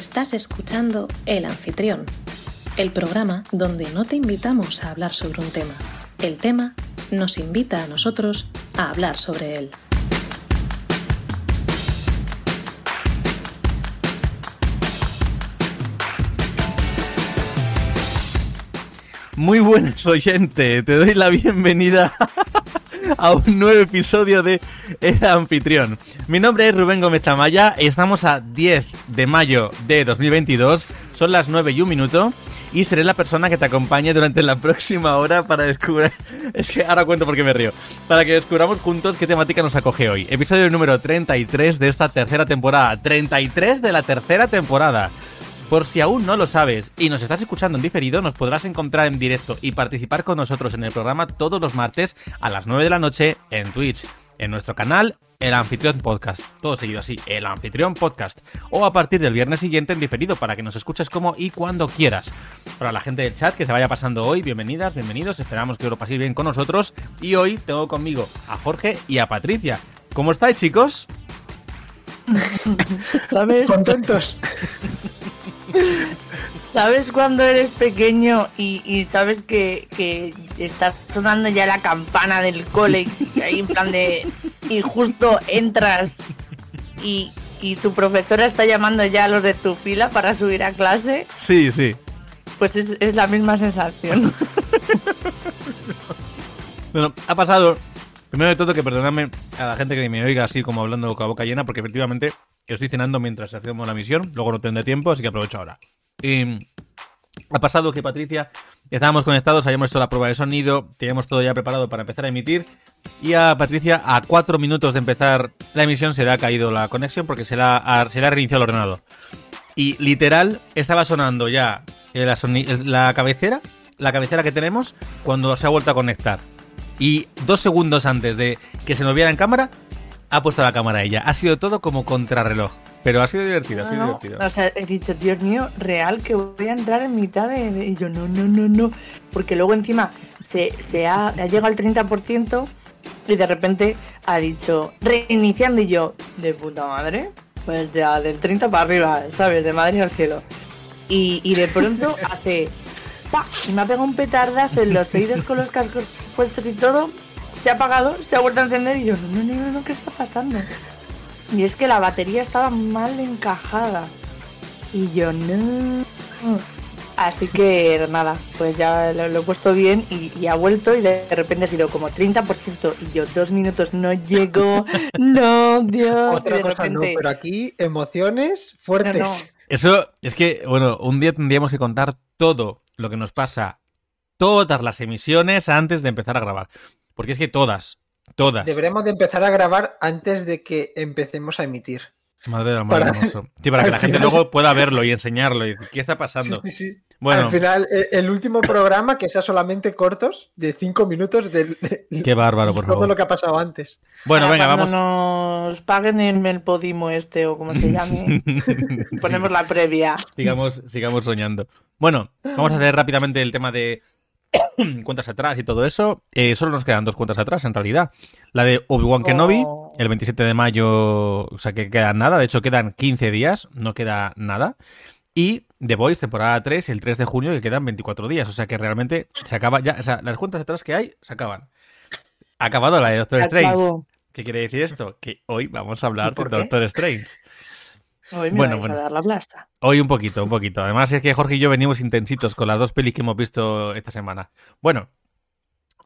Estás escuchando El Anfitrión, el programa donde no te invitamos a hablar sobre un tema. El tema nos invita a nosotros a hablar sobre él. Muy buenas oyente, te doy la bienvenida a un nuevo episodio de El Anfitrión. Mi nombre es Rubén Gómez Tamaya y estamos a 10 de mayo de 2022, son las 9 y un minuto y seré la persona que te acompañe durante la próxima hora para descubrir... Es que ahora cuento por qué me río. Para que descubramos juntos qué temática nos acoge hoy. Episodio número 33 de esta tercera temporada. 33 de la tercera temporada. Por si aún no lo sabes y nos estás escuchando en diferido, nos podrás encontrar en directo y participar con nosotros en el programa todos los martes a las 9 de la noche en Twitch, en nuestro canal El Anfitrión Podcast. Todo seguido así, El Anfitrión Podcast. O a partir del viernes siguiente en diferido para que nos escuches como y cuando quieras. Para la gente del chat que se vaya pasando hoy, bienvenidas, bienvenidos. Esperamos que os lo paséis bien con nosotros. Y hoy tengo conmigo a Jorge y a Patricia. ¿Cómo estáis, chicos? ¿Sabes? Contentos. ¿Sabes cuando eres pequeño y, y sabes que, que está sonando ya la campana del cole y ahí en plan de... Y justo entras y, y tu profesora está llamando ya a los de tu fila para subir a clase? Sí, sí. Pues es, es la misma sensación. Bueno, ha pasado. Primero de todo, que perdonadme a la gente que me oiga así como hablando con la boca llena, porque efectivamente estoy cenando mientras hacemos la misión, luego no tendré tiempo, así que aprovecho ahora. Y ha pasado que Patricia, estábamos conectados, habíamos hecho la prueba de sonido, teníamos todo ya preparado para empezar a emitir, y a Patricia, a cuatro minutos de empezar la emisión, se le ha caído la conexión porque se le ha, se ha reiniciado el ordenador. Y literal, estaba sonando ya la, soni- la cabecera, la cabecera que tenemos, cuando se ha vuelto a conectar. Y dos segundos antes de que se nos viera en cámara, ha puesto la cámara ella. Ha sido todo como contrarreloj. Pero ha sido divertido, ha sido no. divertido. O sea, he dicho, Dios mío, real que voy a entrar en mitad de... de- Y yo, no, no, no, no. Porque luego encima se, se ha, ha llegado al 30% y de repente ha dicho, reiniciando y yo, de puta madre. Pues ya del 30 para arriba, ¿sabes? De madre al cielo. Y, y de pronto hace... ¡pa! Y me ha pegado un petardazo en los oídos con los cascos puestos y todo. Se ha apagado, se ha vuelto a encender y yo, no, no, no, no, ¿qué está pasando? Y es que la batería estaba mal encajada. Y yo no. Así que nada, pues ya lo, lo he puesto bien y, y ha vuelto y de repente ha sido como 30% y yo dos minutos no llego. No, Dios. Otra de cosa no, pero aquí emociones fuertes. Eso es que, bueno, un día tendríamos que contar todo lo que nos pasa, todas las emisiones antes de empezar a grabar. Porque es que todas, todas. Deberemos de empezar a grabar antes de que empecemos a emitir. Madre del amor Para- hermoso. Sí, para que la gente final- luego pueda verlo y enseñarlo y ¿qué está pasando? sí, sí. Bueno. Al final, eh, el último programa que sea solamente cortos, de cinco minutos de, de- Qué bárbaro, por todo favor. lo que ha pasado antes. Bueno, venga, cuando vamos. nos paguen en el Podimo este o como se llame, ponemos la previa. sigamos, sigamos soñando. Bueno, vamos a hacer rápidamente el tema de cuentas atrás y todo eso. Eh, solo nos quedan dos cuentas atrás, en realidad. La de Obi-Wan Kenobi, Oh. el 27 de mayo, o sea que queda nada. De hecho, quedan 15 días, no queda nada. Y The Voice, temporada 3, el 3 de junio, que quedan 24 días. O sea que realmente se acaba ya. O sea, las cuentas atrás que hay se acaban. Ha acabado la de Doctor Strange. ¿Qué quiere decir esto? Que hoy vamos a hablar ¿Y por de? Doctor Strange. Hoy me Bueno, vais bueno. a dar la blasta. Hoy un poquito, un poquito. Además es que Jorge y yo venimos intensitos con las dos pelis que hemos visto esta semana. Bueno,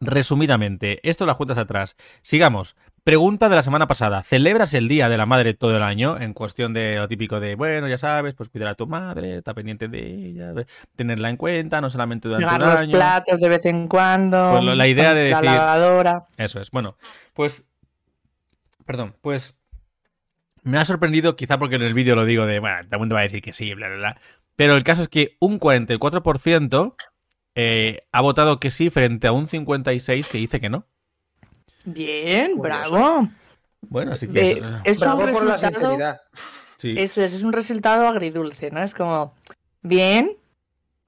resumidamente, esto las cuentas atrás. Sigamos. Pregunta de la semana pasada. ¿Celebras el Día de la Madre todo el año? En cuestión de lo típico de, bueno, ya sabes, pues cuidar a tu madre, estar pendiente de ella, tenerla en cuenta, no solamente durante Pegar un los año. platos de vez en cuando. Pues la idea de la decir- lavadora. Eso es. Bueno, pues. Perdón, pues. Me ha sorprendido, quizá porque en el vídeo lo digo de, bueno, todo el mundo va a decir que sí, bla, bla, bla. Pero el caso es que un 44% eh, ha votado que sí frente a un 56% que dice que no. Bien, bravo. Bueno, así que. Eh, es- es Bravo un por la resultado- sinceridad. sí. Eso es, es un resultado agridulce, ¿no? Es como, bien,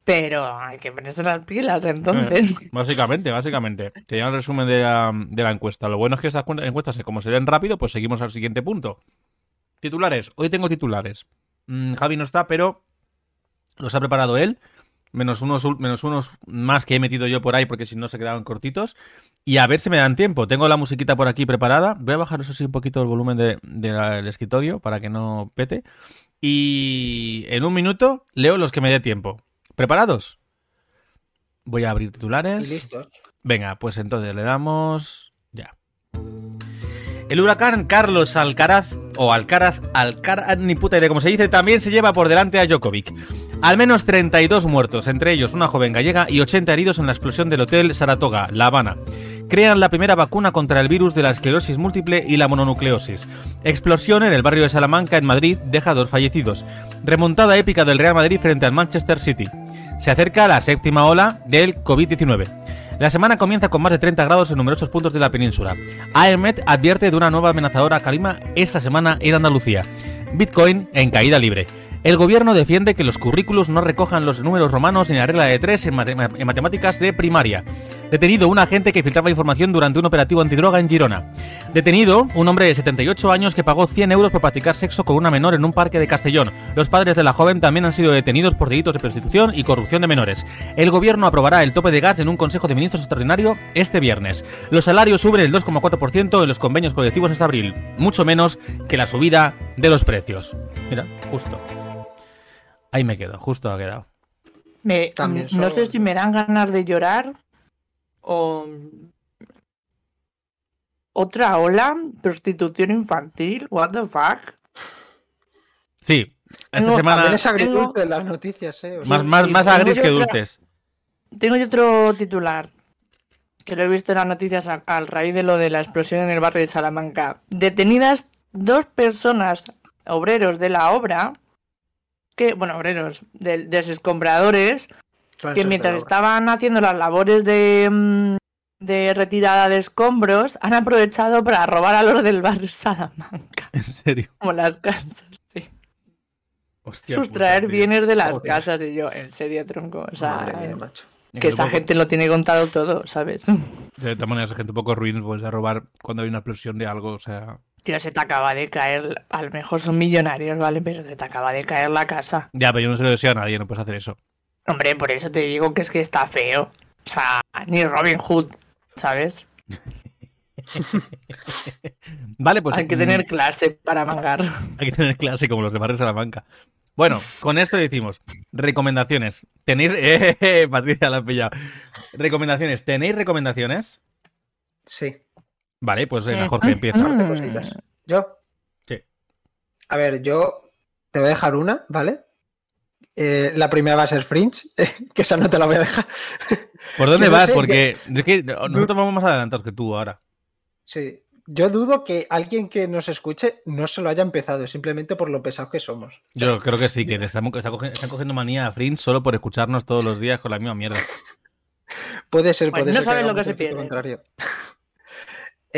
pero hay que ponerse las pilas entonces. Básicamente, básicamente. Te el resumen de la, de la encuesta. Lo bueno es que estas encuestas, como se ven rápido, pues seguimos al siguiente punto. Titulares. Hoy tengo titulares. Mm, Javi no está, pero los ha preparado él. Menos unos, menos unos más que he metido yo por ahí porque si no se quedaban cortitos. Y a ver si me dan tiempo. Tengo la musiquita por aquí preparada. Voy a bajar eso sí un poquito el volumen de- de del escritorio para que no pete. Y en un minuto leo los que me dé tiempo. ¿Preparados? Voy a abrir titulares. Listo. Venga, pues entonces le damos. Ya. El huracán Carlos Alcaraz, o Alcaraz, Alcaraz, ni puta idea cómo se dice, también se lleva por delante a Djokovic. Al menos 32 muertos, entre ellos una joven gallega y 80 heridos en la explosión del hotel Saratoga, La Habana. Crean la primera vacuna contra el virus de la esclerosis múltiple y la mononucleosis. Explosión en el barrio de Salamanca, en Madrid, deja dos fallecidos. Remontada épica del Real Madrid frente al Manchester City. Se acerca la séptima ola del COVID-19. La semana comienza con más de 30 grados en numerosos puntos de la península. AEMET advierte de una nueva amenazadora calima esta semana en Andalucía. Bitcoin en caída libre. El gobierno defiende que los currículos no recojan los números romanos ni la regla de tres en, mate- en matemáticas de primaria. Detenido un agente que filtraba información durante un operativo antidroga en Girona. Detenido un hombre de 78 años que pagó 100 euros por practicar sexo con una menor en un parque de Castellón. Los padres de la joven también han sido detenidos por delitos de prostitución y corrupción de menores. El gobierno aprobará el tope de gas en un Consejo de Ministros extraordinario este viernes. Los salarios suben el 2,4% en los convenios colectivos hasta abril, mucho menos que la subida de los precios. Mira, justo. Ahí me quedo, justo ha quedado. Me- También no sé si me dan ganas de llorar o otra ola, prostitución infantil, what the fuck. Sí, esta Tengo- semana es Tengo- agridulce las noticias, ¿eh? O sea, más, más, sí, más tengo agris que dulces. Tengo yo otro titular que lo he visto en las noticias a, al raíz de lo de la explosión en el barrio de Salamanca. Detenidas dos personas, obreros de la obra, que, bueno, obreros, de, de los escombradores, que mientras de estaban haciendo las labores de, mm, de retirada de escombros, han aprovechado para robar a los del barrio Salamanca, En serio. como las casas. sí. Hostia Sustraer puta, tío. bienes de las Joder. casas y yo, en serio, tronco. O sea, Madre mía, macho. que esa poco- gente lo tiene contado todo, ¿sabes? De todas maneras, gente un poco ruin, pues a robar cuando hay una explosión de algo, o sea. Tío, se te acaba de caer, a lo mejor son millonarios, ¿vale? Pero se te acaba de caer la casa. Ya, pero yo no se lo deseo a nadie, no puedes hacer eso. Hombre, por eso te digo que es que está feo. O sea, ni Robin Hood, ¿sabes? Vale, pues. Hay que mm, tener clase para mangar. Hay que tener clase como los de Barrio Salamanca. Bueno, con esto decimos, recomendaciones. ¿Tenéis... Eh, eh, Patricia la has pillado. Recomendaciones. ¿Tenéis recomendaciones? Sí, Vale, pues venga, Mm, Jorge, mm, empieza. mm. de cositas. ¿Yo? Sí. A ver, yo te voy a dejar una, ¿vale? Eh, la primera va a ser Fringe, que esa no te la voy a dejar. ¿Por dónde que no vas? sé, Porque es que nosotros vamos más adelantados que tú ahora. Sí. Yo dudo que alguien que nos escuche no se lo haya empezado, simplemente por lo pesados que somos. Yo creo que sí, que le estamos, está cogiendo, están cogiendo manía a Fringe solo por escucharnos todos los días con la misma mierda. Puede ser, puede no ser. sabes lo hagamos que se pierde. contrario.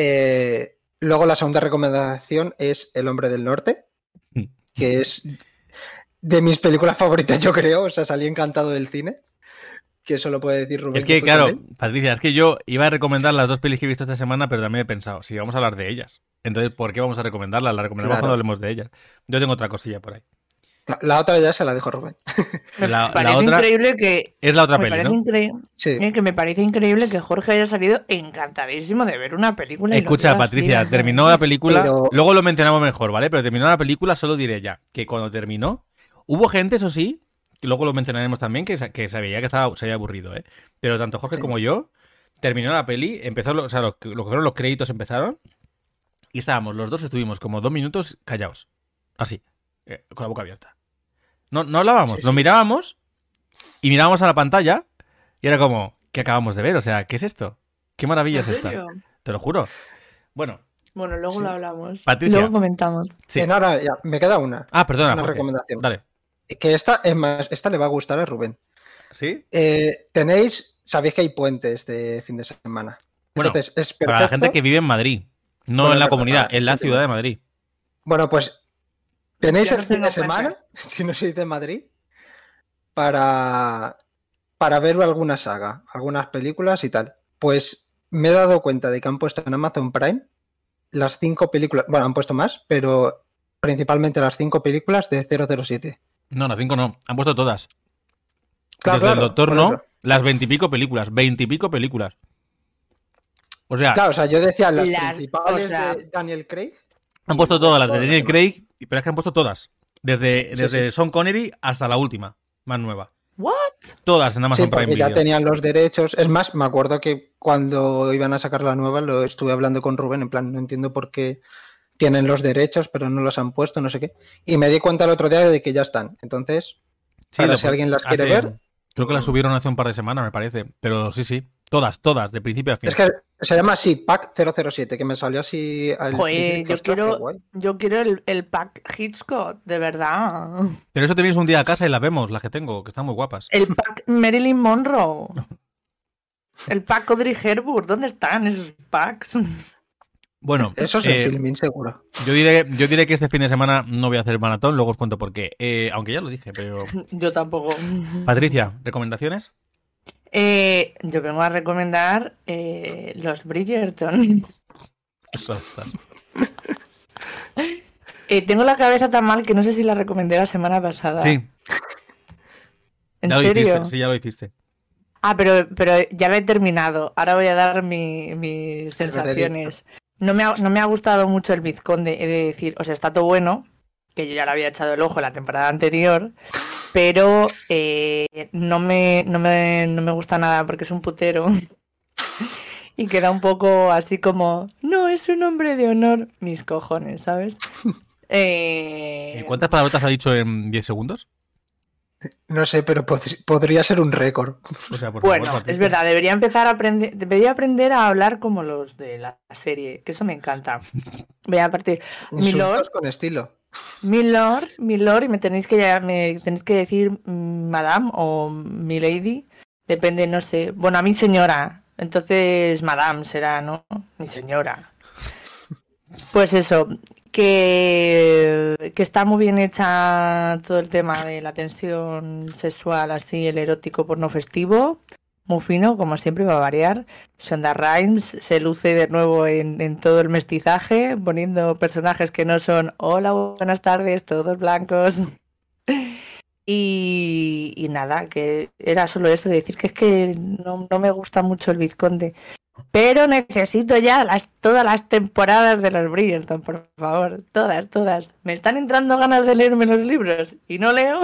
Eh, luego la segunda recomendación es El hombre del norte, que es de mis películas favoritas, yo creo. O sea, salí encantado del cine. Que eso lo puede decir Rubén. Es que, claro. Patricia, es que yo iba a recomendar las dos pelis que he visto esta semana, pero también he pensado, si vamos a hablar de ellas. Entonces, ¿por qué vamos a recomendarlas? Las recomendamos Claro. cuando hablemos de ellas. Yo tengo otra cosilla por ahí. La, la otra ya se la dijo Rubén. Me La- la parece otra increíble que. Es la otra me peli, parece ¿no? increíble Sí. eh, que me parece increíble que Jorge haya salido encantadísimo de ver una película. Escucha, Patricia, así. terminó la película, Pero- luego lo mencionamos mejor, ¿vale? Pero terminó la película, solo diré ya, que cuando terminó, hubo gente, eso sí, que luego lo mencionaremos también, que, sa- que estaba, se había aburrido, ¿eh? Pero tanto Jorge Sí. como yo, terminó la peli, empezó, lo- o sea, lo, que lo que fueron los créditos empezaron, y estábamos, los dos estuvimos como dos minutos callados, así, eh, con la boca abierta. No, no hablábamos, Sí, sí. nos mirábamos, y mirábamos a la pantalla, y era como, ¿qué acabamos de ver? O sea, ¿qué es esto? ¿Qué maravilla es ¿En esta? Te lo juro. Bueno, Bueno, luego Sí. lo hablamos. Patricia. Luego comentamos. sí. Eh, no, no, ya, me queda una. Ah, perdona, Una Jorge. recomendación. Dale. Que esta, es más, esta le va a gustar a Rubén. ¿Sí? Eh, tenéis, sabéis que hay puente este fin de semana. Bueno, Entonces, es perfecto. Para la gente que vive en Madrid. No Bueno, en la comunidad, para en la ciudad de Madrid. Bueno, pues tenéis Ya el no fin de semana, puente. si no sois de Madrid, para, para ver alguna saga, algunas películas y tal. Pues me he dado cuenta de que han puesto en Amazon Prime las cinco películas, bueno, han puesto más, pero principalmente las cinco películas de 007. No, las cinco no. Han puesto todas. Claro, Desde el Doctor no, eso. las veintipico películas. Veintipico películas. O sea, Claro, o sea, yo decía las, Las- principales o sea- de Daniel Craig. han puesto todas las de Daniel. Craig, pero es que han puesto todas. Desde, Sí, desde sí. Sean Connery hasta la última, más nueva. ¿What? Todas en Sí, Amazon Prime porque ya Video. tenían los derechos. Es más, me acuerdo que cuando iban a sacar la nueva lo estuve hablando con Rubén, en plan, no entiendo por qué tienen los derechos, pero no los han puesto, no sé qué. Y me di cuenta el otro día de que ya están. Entonces, Sí, para lo si alguien las quiere hace- ver. Creo que las subieron hace un par de semanas, me parece. Pero sí, sí. Todas, todas, de principio a fin. Es que se llama así, Pack 007, que me salió así al Joder, principio, yo quiero, yo quiero el, el pack Hitchcock, de verdad. Pero eso te vienes un día a casa y las vemos, las que tengo, que están muy guapas. El pack Marilyn Monroe. El pack Audrey Hepburn. ¿Dónde están esos packs? Bueno, Eso es eh, el filmín seguro. yo, diré, yo diré que este fin de semana no voy a hacer maratón, luego os cuento por qué. Eh, aunque ya lo dije, pero... Yo tampoco. Patricia, ¿recomendaciones? Eh, yo vengo a recomendar eh, los Bridgerton. Eso. Eh, tengo la cabeza tan mal que no sé si la recomendé la semana pasada. Sí, ¿En ya lo serio? hiciste. Sí, ya lo hiciste. Ah, pero, pero ya lo he terminado. Ahora voy a dar mi- mis sensaciones. No me, ha, no me ha gustado mucho el vizconde, he de decir. O sea, está todo bueno, que yo ya le había echado el ojo la temporada anterior, pero eh, no, me, no, me, no me gusta nada porque es un putero. Y queda un poco así como, no, es un hombre de honor, mis cojones, ¿sabes? Eh, Eh, ¿Cuántas palabrotas ha dicho en 10 segundos? No sé, pero pod- podría ser un récord. O sea, por Bueno, favor, es verdad, debería empezar a aprender, debería aprender a hablar como los de la serie, que eso me encanta. Voy a partir. Mi Insultos lord, con estilo. mi lord, mi lord, y me tenéis que ya- me tenéis que decir mm, madame o mi lady, depende, no sé. Bueno, a mi señora, entonces madame será, ¿no? Mi señora. Pues eso, que, está muy bien hecha todo el tema de la tensión sexual, así el erótico porno festivo, muy fino, como siempre va a variar. Shonda Rhimes se luce de nuevo en, todo el mestizaje, poniendo personajes que no son hola, buenas tardes, todos blancos. Y, nada, que era solo eso, decir que es que no, no me gusta mucho el Vizconde. Pero necesito ya las, todas las temporadas de los Bridgerton, por favor. Todas, todas. Me están entrando ganas de leerme los libros y no leo.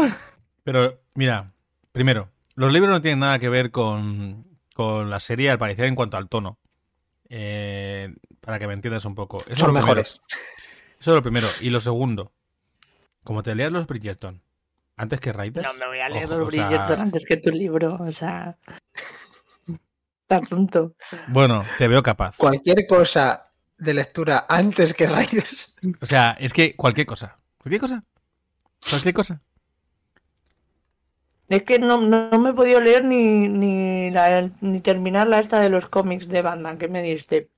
Pero, mira, primero, los libros no tienen nada que ver con, con la serie, al parecer, en cuanto al tono. Eh, para que me entiendas un poco. Eso es Son lo primero. mejores. Eso es lo primero. Y lo segundo, como te leas los Bridgerton antes que Raiders. No me voy a leer ojo, los o sea, Bridgerton antes que tu libro, o sea. Estás tonto. Bueno, te veo capaz. Cualquier cosa de lectura antes que Raiders. O sea, es que cualquier cosa. Cualquier cosa. Cualquier cosa. Es que no, no, no me he podido leer ni, ni, la, ni terminar la esta de los cómics de Batman que me diste.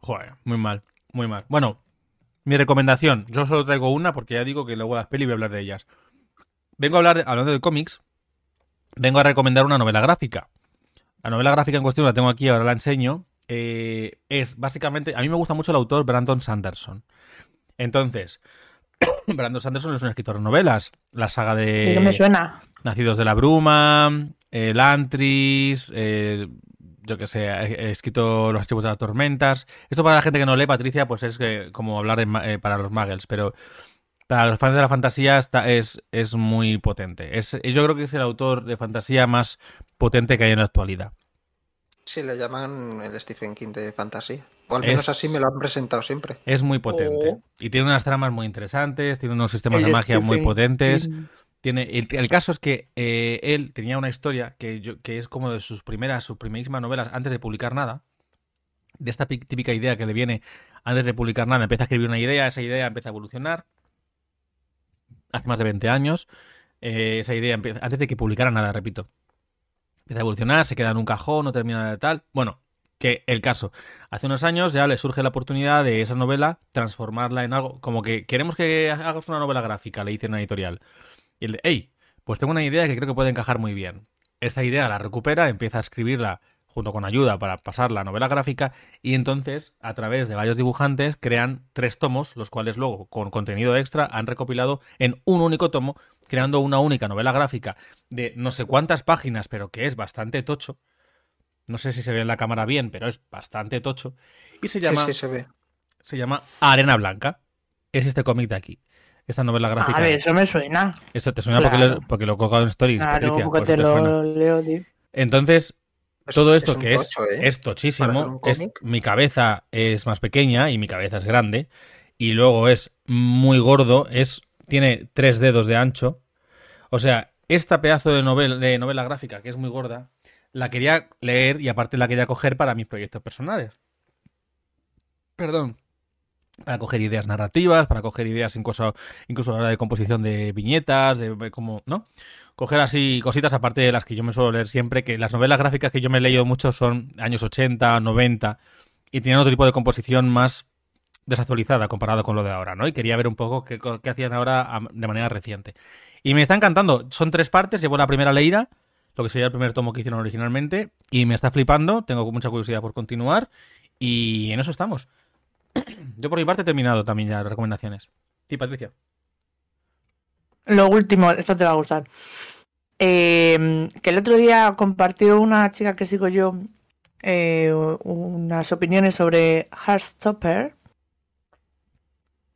Joder, muy mal, muy mal. Bueno, mi recomendación, yo solo traigo una porque ya digo que luego las peli voy a hablar de ellas. Vengo a hablar, de- hablando de cómics, vengo a recomendar una novela gráfica. La novela gráfica en cuestión la tengo aquí, ahora la enseño. Eh, es básicamente, a mí me gusta mucho el autor Brandon Sanderson. Entonces, Brandon Sanderson es un escritor de novelas. La saga de... No me suena. Nacidos de la Bruma, el Antris, eh, yo que sé, he, escrito Los Archivos de las Tormentas. Esto para la gente que no lee, Patricia, pues es que, como hablar en eh, para los muggles, pero para los fans de la fantasía está, es, es muy potente. Es, yo creo que es el autor de fantasía más potente que hay en la actualidad. Sí, le llaman el Stephen King de fantasía. O al menos Es- así me lo han presentado siempre. Es muy potente. Oh. Y tiene unas tramas muy interesantes, tiene unos sistemas El de magia muy potentes. King. Tiene, el, el caso es que eh, él tenía una historia que, yo, que es como de sus primeras, sus primerísimas novelas antes de publicar nada. De esta pi- típica idea que le viene antes de publicar nada. Empieza a escribir una idea, esa idea empieza a evolucionar. Hace más de 20 años. eh, esa idea empieza, antes de que publicara nada, repito. Empieza a evolucionar, se queda en un cajón, no termina de tal. Bueno, que el caso. Hace unos años ya le surge la oportunidad de esa novela transformarla en algo. Como que queremos que hagas una novela gráfica, le dice una editorial. Y el hey, pues tengo una idea que creo que puede encajar muy bien. Esta idea la recupera, empieza a escribirla junto con ayuda para pasar la novela gráfica y entonces a través de varios dibujantes crean tres tomos, los cuales luego con contenido extra han recopilado en un único tomo, creando una única novela gráfica de no sé cuántas páginas, pero que es bastante tocho. No sé si se ve en la cámara bien, pero es bastante tocho. Y se llama, Sí, sí, se ve. se llama Arena Blanca. Es este cómic de aquí. Esta novela gráfica. A ver, eso me suena. Eso te suena Claro. porque, lo, porque lo he colgado en Stories, Claro, Patricia. porque te suena. lo leo, tío. Entonces, Es- todo es esto que es, tocho, ¿eh? es tochísimo, es, mi cabeza es más pequeña y mi cabeza es grande, y luego es muy gordo, es tiene tres dedos de ancho. O sea, esta pedazo de novela, de novela gráfica, que es muy gorda, la quería leer y aparte la quería coger para mis proyectos personales. Perdón. Para coger ideas narrativas, para coger ideas incluso, incluso a la hora de composición de viñetas, de como, ¿no? coger así cositas aparte de las que yo me suelo leer siempre, que las novelas gráficas que yo me he leído mucho son años 80, 90 y tienen otro tipo de composición más desactualizada comparado con lo de ahora, ¿no? Y quería ver un poco qué, qué hacían ahora de manera reciente. Y me está encantando, son tres partes, llevo la primera leída, lo que sería el primer tomo que hicieron originalmente, y me está flipando, tengo mucha curiosidad por continuar, y en eso estamos. Yo por mi parte he terminado también ya las recomendaciones. Sí, Patricia. Lo último, esto te va a gustar. Eh, que el otro día compartió una chica que sigo yo eh, unas opiniones sobre Heartstopper.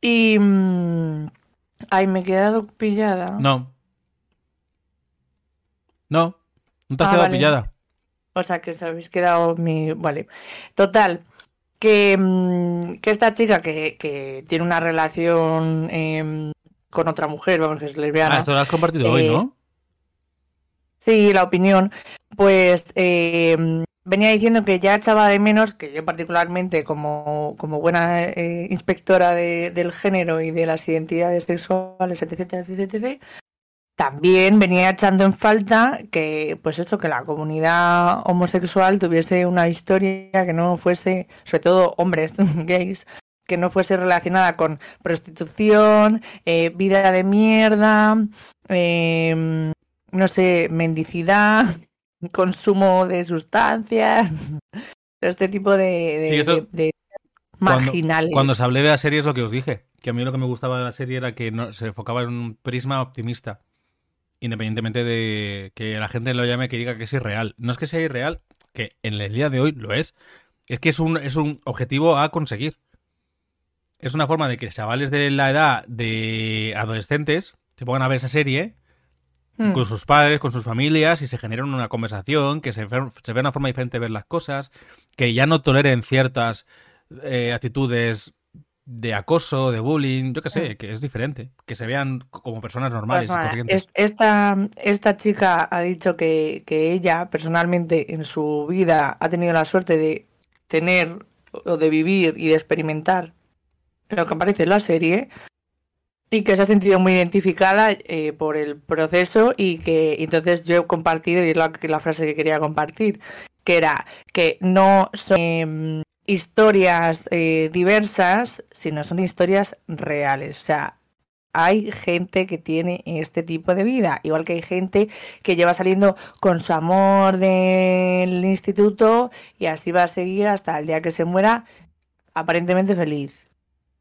Y. mm, ay, me he quedado pillada. No. No. No te has Ah, quedado vale. pillada. O sea, que os habéis quedado mi. Vale. Total. Que, mm, que esta chica que, que tiene una relación em, con otra mujer, vamos, que es lesbiana. Ah, esto lo has compartido hoy, Eh, ¿no? Sí, la opinión. Pues eh, venía diciendo que ya echaba de menos, que yo particularmente como, como buena eh, inspectora de- del género y de las identidades sexuales, etc, etc, etc, también venía echando en falta que, pues eso, que la comunidad homosexual tuviese una historia que no fuese, sobre todo hombres gays, que no fuese relacionada con prostitución, eh, vida de mierda, em, no sé, mendicidad, consumo de sustancias, este tipo de, de, Sí, eso- de- de Cuando-. Cuando os hablé de la serie es lo que os dije. Que a mí lo que me gustaba de la serie era que no, se enfocaba en un prisma optimista. Independientemente de que la gente lo llame que diga que es irreal. No es que sea irreal, que en el día de hoy lo es. Es que es un, es un objetivo a conseguir. Es una forma de que chavales de la edad de adolescentes se pongan a ver esa serie Mm. con sus padres, con sus familias y se genera una conversación, que se, ve- se vea una forma diferente de ver las cosas, que ya no toleren ciertas eh, actitudes de acoso, de bullying, yo qué sé, que es diferente, que se vean como personas normales Pues y nada, corrientes. es- esta, esta chica ha dicho que, que ella personalmente en su vida ha tenido la suerte de tener o de vivir y de experimentar lo que aparece en la serie y que se ha sentido muy identificada eh, por el proceso y que entonces yo he compartido y es la, la frase que quería compartir que era que no son em, historias eh, diversas sino son historias reales o sea hay gente que tiene este tipo de vida, igual que hay gente que lleva saliendo con su amor del instituto y así va a seguir hasta el día que se muera, aparentemente feliz.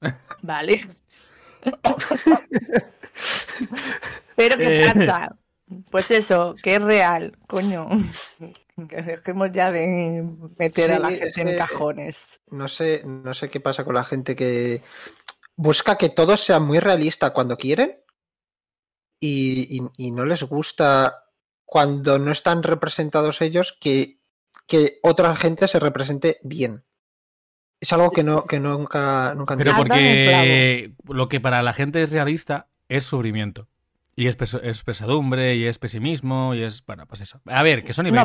Vale. Pero ¿qué Eh. pasa? Pues eso, que es real, coño. Que dejemos ya de meter a Sí, la es gente en que- cajones. No sé, no sé qué pasa con la gente que busca que todo sea muy realista cuando quieren y, y- y no les gusta cuando no están representados ellos que, que otra gente se represente bien. Es algo que no que nunca nunca Pero porque lo que para la gente es realista es sufrimiento. Y es, peso- es pesadumbre, y es pesimismo, y es... Bueno, pues eso. A ver, que son y No.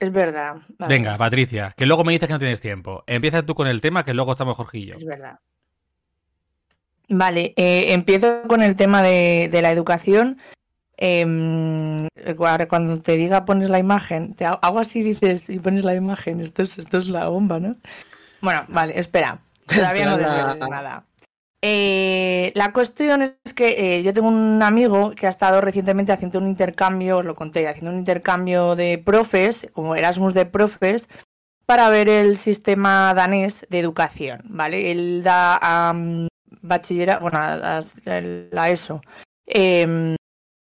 20. Es verdad. vale, Venga, Patricia, que luego me dices que no tienes tiempo. Empieza tú con el tema, que luego estamos Jorge y yo. Es verdad. Vale, eh, empiezo con el tema de, de la educación. Ahora cuando te diga pones la imagen, te ha- hago así dices y pones la imagen. Esto es, esto es la bomba, ¿no? Bueno, vale, espera. Todavía no desveles nada. Eh, la cuestión es que eh, yo tengo un amigo que ha estado recientemente haciendo un intercambio, os lo conté, haciendo un intercambio de profes, como Erasmus de profes, para ver el sistema danés de educación, ¿vale? Él da a bachillerato, bueno, a, ESO. Em,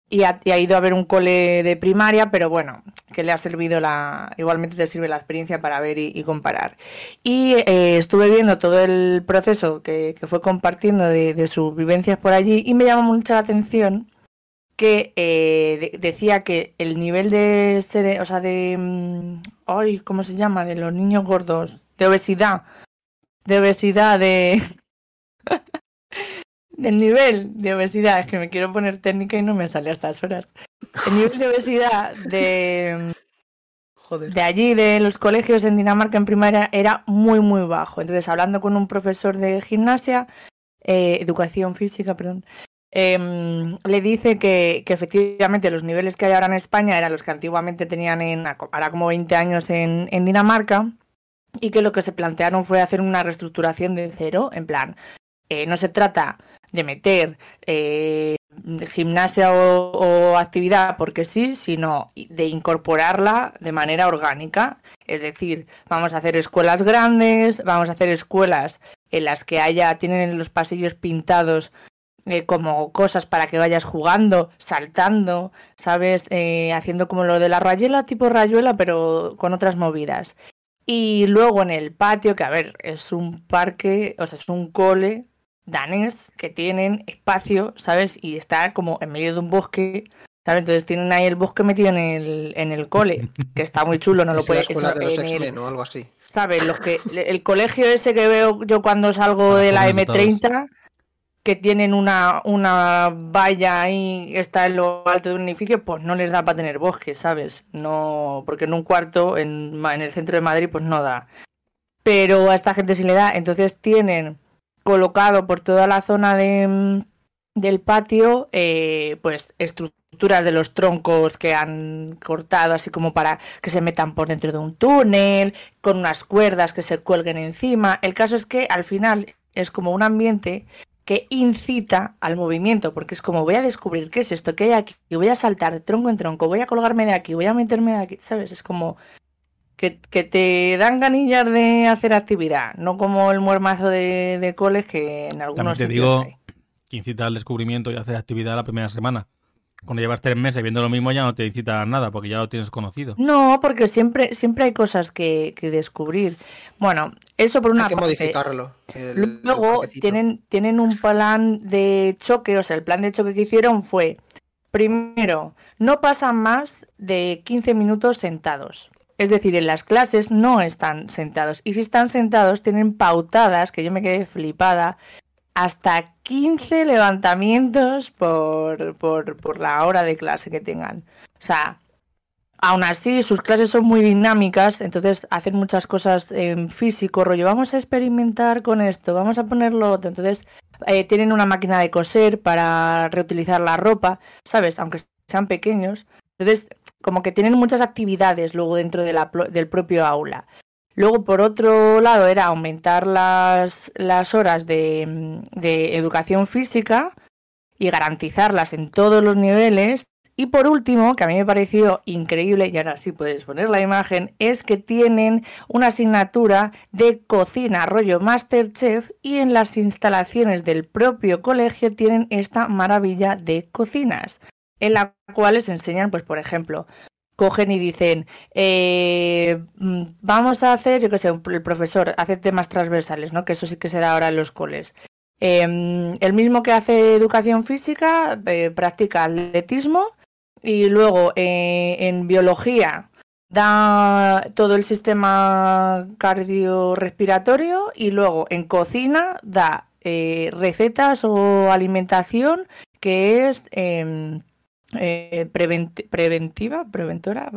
y ha, ido a ver un cole de primaria, pero bueno, que le ha servido la. Igualmente te sirve la experiencia para ver y, comparar. Y eh, estuve viendo todo el proceso que, fue compartiendo de, sus vivencias por allí y me llamó mucho la atención que eh, decía que el nivel de. O sea, de. Mm, ay, ¿cómo se llama? De los niños gordos. De obesidad. De obesidad, de. El nivel de obesidad, es que me quiero poner técnica y no me sale a estas horas. El nivel de obesidad de, de allí, de los colegios en Dinamarca en primaria, era muy, muy bajo. Entonces, hablando con un profesor de gimnasia, eh, educación física, perdón, em, le dice que, que, efectivamente los niveles que hay ahora en España eran los que antiguamente tenían en, ahora como 20 años en, en Dinamarca y que lo que se plantearon fue hacer una reestructuración de cero, en plan, eh, no se trata de meter eh, gimnasia o, actividad porque sí, sino de incorporarla de manera orgánica. Es decir, vamos a hacer escuelas grandes, vamos a hacer escuelas en las que haya, tienen los pasillos pintados eh, como cosas para que vayas jugando, saltando, ¿sabes? Eh, haciendo como lo de la rayuela, tipo rayuela, pero con otras movidas. Y luego en el patio, que a ver, es un parque, o sea, es un cole danés que tienen espacio, ¿sabes? Y está como en medio de un bosque, ¿sabes? Entonces tienen ahí el bosque metido en el, en el cole, que está muy chulo, no lo puedes... Eso, de o algo así. ¿Sabes? Los que, el colegio ese que veo yo cuando salgo de la M30, que tienen una, una valla ahí, está en lo alto de un edificio, pues no les da para tener bosque, ¿sabes? No, porque en un cuarto, en, en el centro de Madrid, pues no da. Pero a esta gente sí le da, entonces tienen colocado por toda la zona de, mm, del patio, eh, pues estructuras de los troncos que han cortado, así como para que se metan por dentro de un túnel, con unas cuerdas que se cuelguen encima. El caso es que al final es como un ambiente que incita al movimiento, porque es como voy a descubrir qué es esto que hay aquí, y voy a saltar de tronco en tronco, voy a colgarme de aquí, voy a meterme de aquí, ¿sabes? Es como que, te dan ganillas de hacer actividad, no como el muermazo de, de coles que en algunos También te digo que incita al descubrimiento y hacer actividad la primera semana. Cuando llevas tres meses viendo lo mismo ya no te incita a nada porque ya lo tienes conocido. No, porque siempre, siempre hay cosas que, descubrir. Bueno, eso por una hay que modificarlo. Luego tienen, tienen un plan de choque, o sea, el plan de choque que hicieron fue, primero, no pasan más de 15 minutos sentados. Es decir, en las clases no están sentados. Y si están sentados, tienen pautadas, que yo me quedé flipada, hasta 15 levantamientos por, por, la hora de clase que tengan. O sea, aún así, sus clases son muy dinámicas, entonces hacen muchas cosas en físico, rollo, vamos a experimentar con esto, vamos a ponerlo otro. Entonces, eh, tienen una máquina de coser para reutilizar la ropa, ¿sabes? Aunque sean pequeños. Entonces, como que tienen muchas actividades luego dentro del propio aula. Luego, por otro lado, era aumentar las, horas de, de educación física y garantizarlas en todos los niveles. Y por último, que a mí me pareció increíble, y ahora sí puedes poner la imagen, es que tienen una asignatura de cocina rollo Masterchef y en las instalaciones del propio colegio tienen esta maravilla de cocinas en la cual les enseñan, pues por ejemplo, cogen y dicen, eh, mm, vamos a hacer, yo qué sé, el profesor hace temas transversales, ¿no? Que eso sí que se da ahora en los coles. Em, el mismo que hace educación física, eh, practica atletismo y luego eh, en biología da todo el sistema cardiorrespiratorio y luego en cocina da recetas o alimentación que es eh, preventiva, preventora,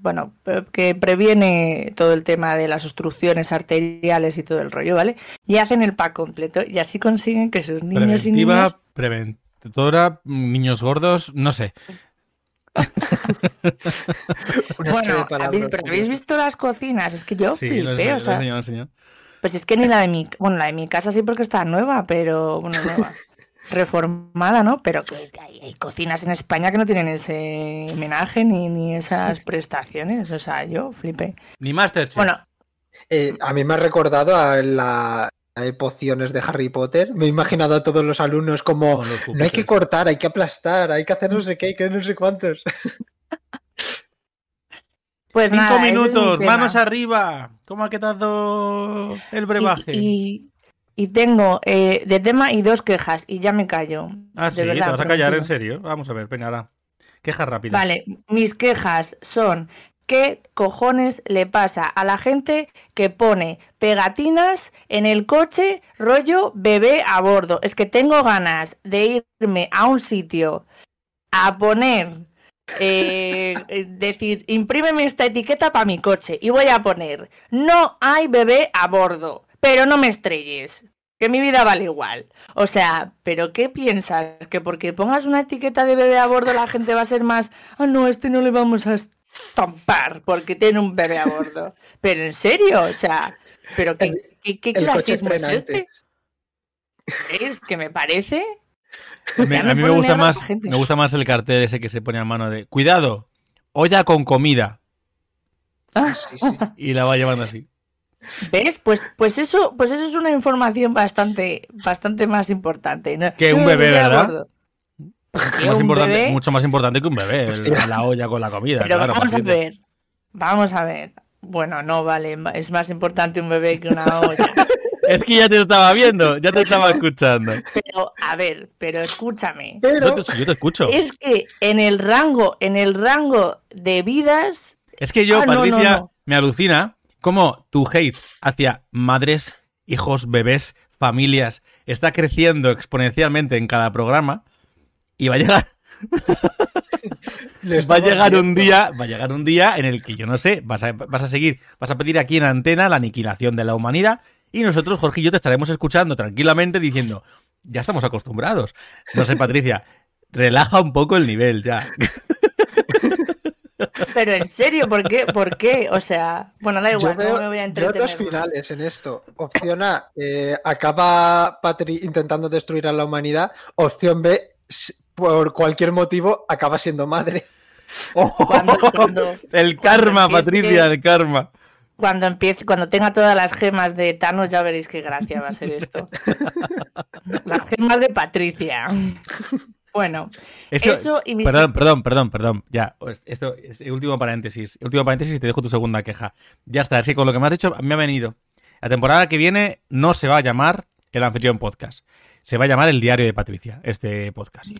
bueno, que previene todo el tema de las obstrucciones arteriales y todo el rollo, ¿vale? Y hacen el pack completo y así consiguen que sus niños y niñas... preventora, niños gordos, no sé. bueno, pero habéis visto las cocinas, es que yo flipé, o sea... Pues es que ni la de mi, bueno, la de mi casa sí porque está nueva, pero bueno, nueva. reformada, ¿no? Pero que hay, hay cocinas en España que no tienen ese homenaje ni, ni esas prestaciones. O sea, yo flipé. Ni Masterchef. Bueno, Eh, a mí me ha recordado a la de pociones de Harry Potter. Me he imaginado a todos los alumnos como los no hay que cortar, hay que aplastar, hay que hacer no sé qué, hay que no sé cuántos. pues Cinco nada, es minutos, tema. manos arriba. ¿Cómo ha quedado el brebaje? Y, y- y tengo eh, de tema y dos quejas y ya me callo. ah, sí, verdad, te vas a callar, en serio. Vamos a ver, venga, ahora. Quejas rápidas. Vale, mis quejas son ¿qué cojones le pasa a la gente que pone pegatinas en el coche rollo bebé a bordo? Es que tengo ganas de irme a un sitio a poner, eh, eh, decir, imprímeme esta etiqueta para mi coche y voy a poner, no hay bebé a bordo, pero no me estrelles. Que mi vida vale igual. O sea, ¿pero qué piensas? ¿Que porque pongas una etiqueta de bebé a bordo la gente va a ser más, ah, no, este no le vamos a estampar porque tiene un bebé a bordo? Pero en serio, o sea, ¿pero qué, El- qué, qué El clasismo es este? Es que me parece... A mí, a me mí me pone gusta más, me gusta más el cartel ese que se pone a mano de cuidado, olla con comida. Ah, Sí, sí. Y la va llevando así. ¿Ves? Pues, pues eso, pues eso es una información bastante, bastante más importante. ¿no? Que un bebé, ¿verdad? Más Que un importante- bebé, Mucho más importante que un bebé, el- la olla con la comida. pero claro, vamos a ver. Vamos a ver. Bueno, no vale. Es más importante un bebé que una olla. Es que ya te estaba viendo, ya te estaba escuchando. Pero, a ver, pero escúchame. Pero Yo te, si yo te escucho. Es que en el rango, en el rango de vidas, Es que yo, Ah, no, no, Patricia, no. me alucina cómo tu hate hacia madres, hijos, bebés, familias está creciendo exponencialmente en cada programa y va a llegar, le va a llegar un día, va a llegar un día en el que yo no sé, vas a, vas a seguir, vas a pedir aquí en antena la aniquilación de la humanidad y nosotros, Jorge y yo, te estaremos escuchando tranquilamente diciendo, ya estamos acostumbrados. No sé, Patricia, relaja un poco el nivel ya. pero en serio, ¿por qué? ¿Por qué? O sea, bueno, da Yo igual, veo, no me voy a entretener. dos finales en esto. Opción A, eh, acaba Patri intentando destruir a la humanidad. Opción B, por cualquier motivo, acaba siendo madre. Cuando- cuando- el karma, cuando empiece- Patricia, el karma. Cuando empiece, cuando tenga todas las gemas de Thanos, ya veréis qué gracia va a ser esto. las gemas de Patricia. Bueno, Esto- eso y mis- Perdón, perdón, perdón, perdón. Ya, esto es el último paréntesis. Último paréntesis y te dejo tu segunda queja. Ya está, es que con lo que me has dicho me ha venido. La temporada que viene no se va a llamar el anfitrión podcast. Se va a llamar el diario de Patricia, este podcast.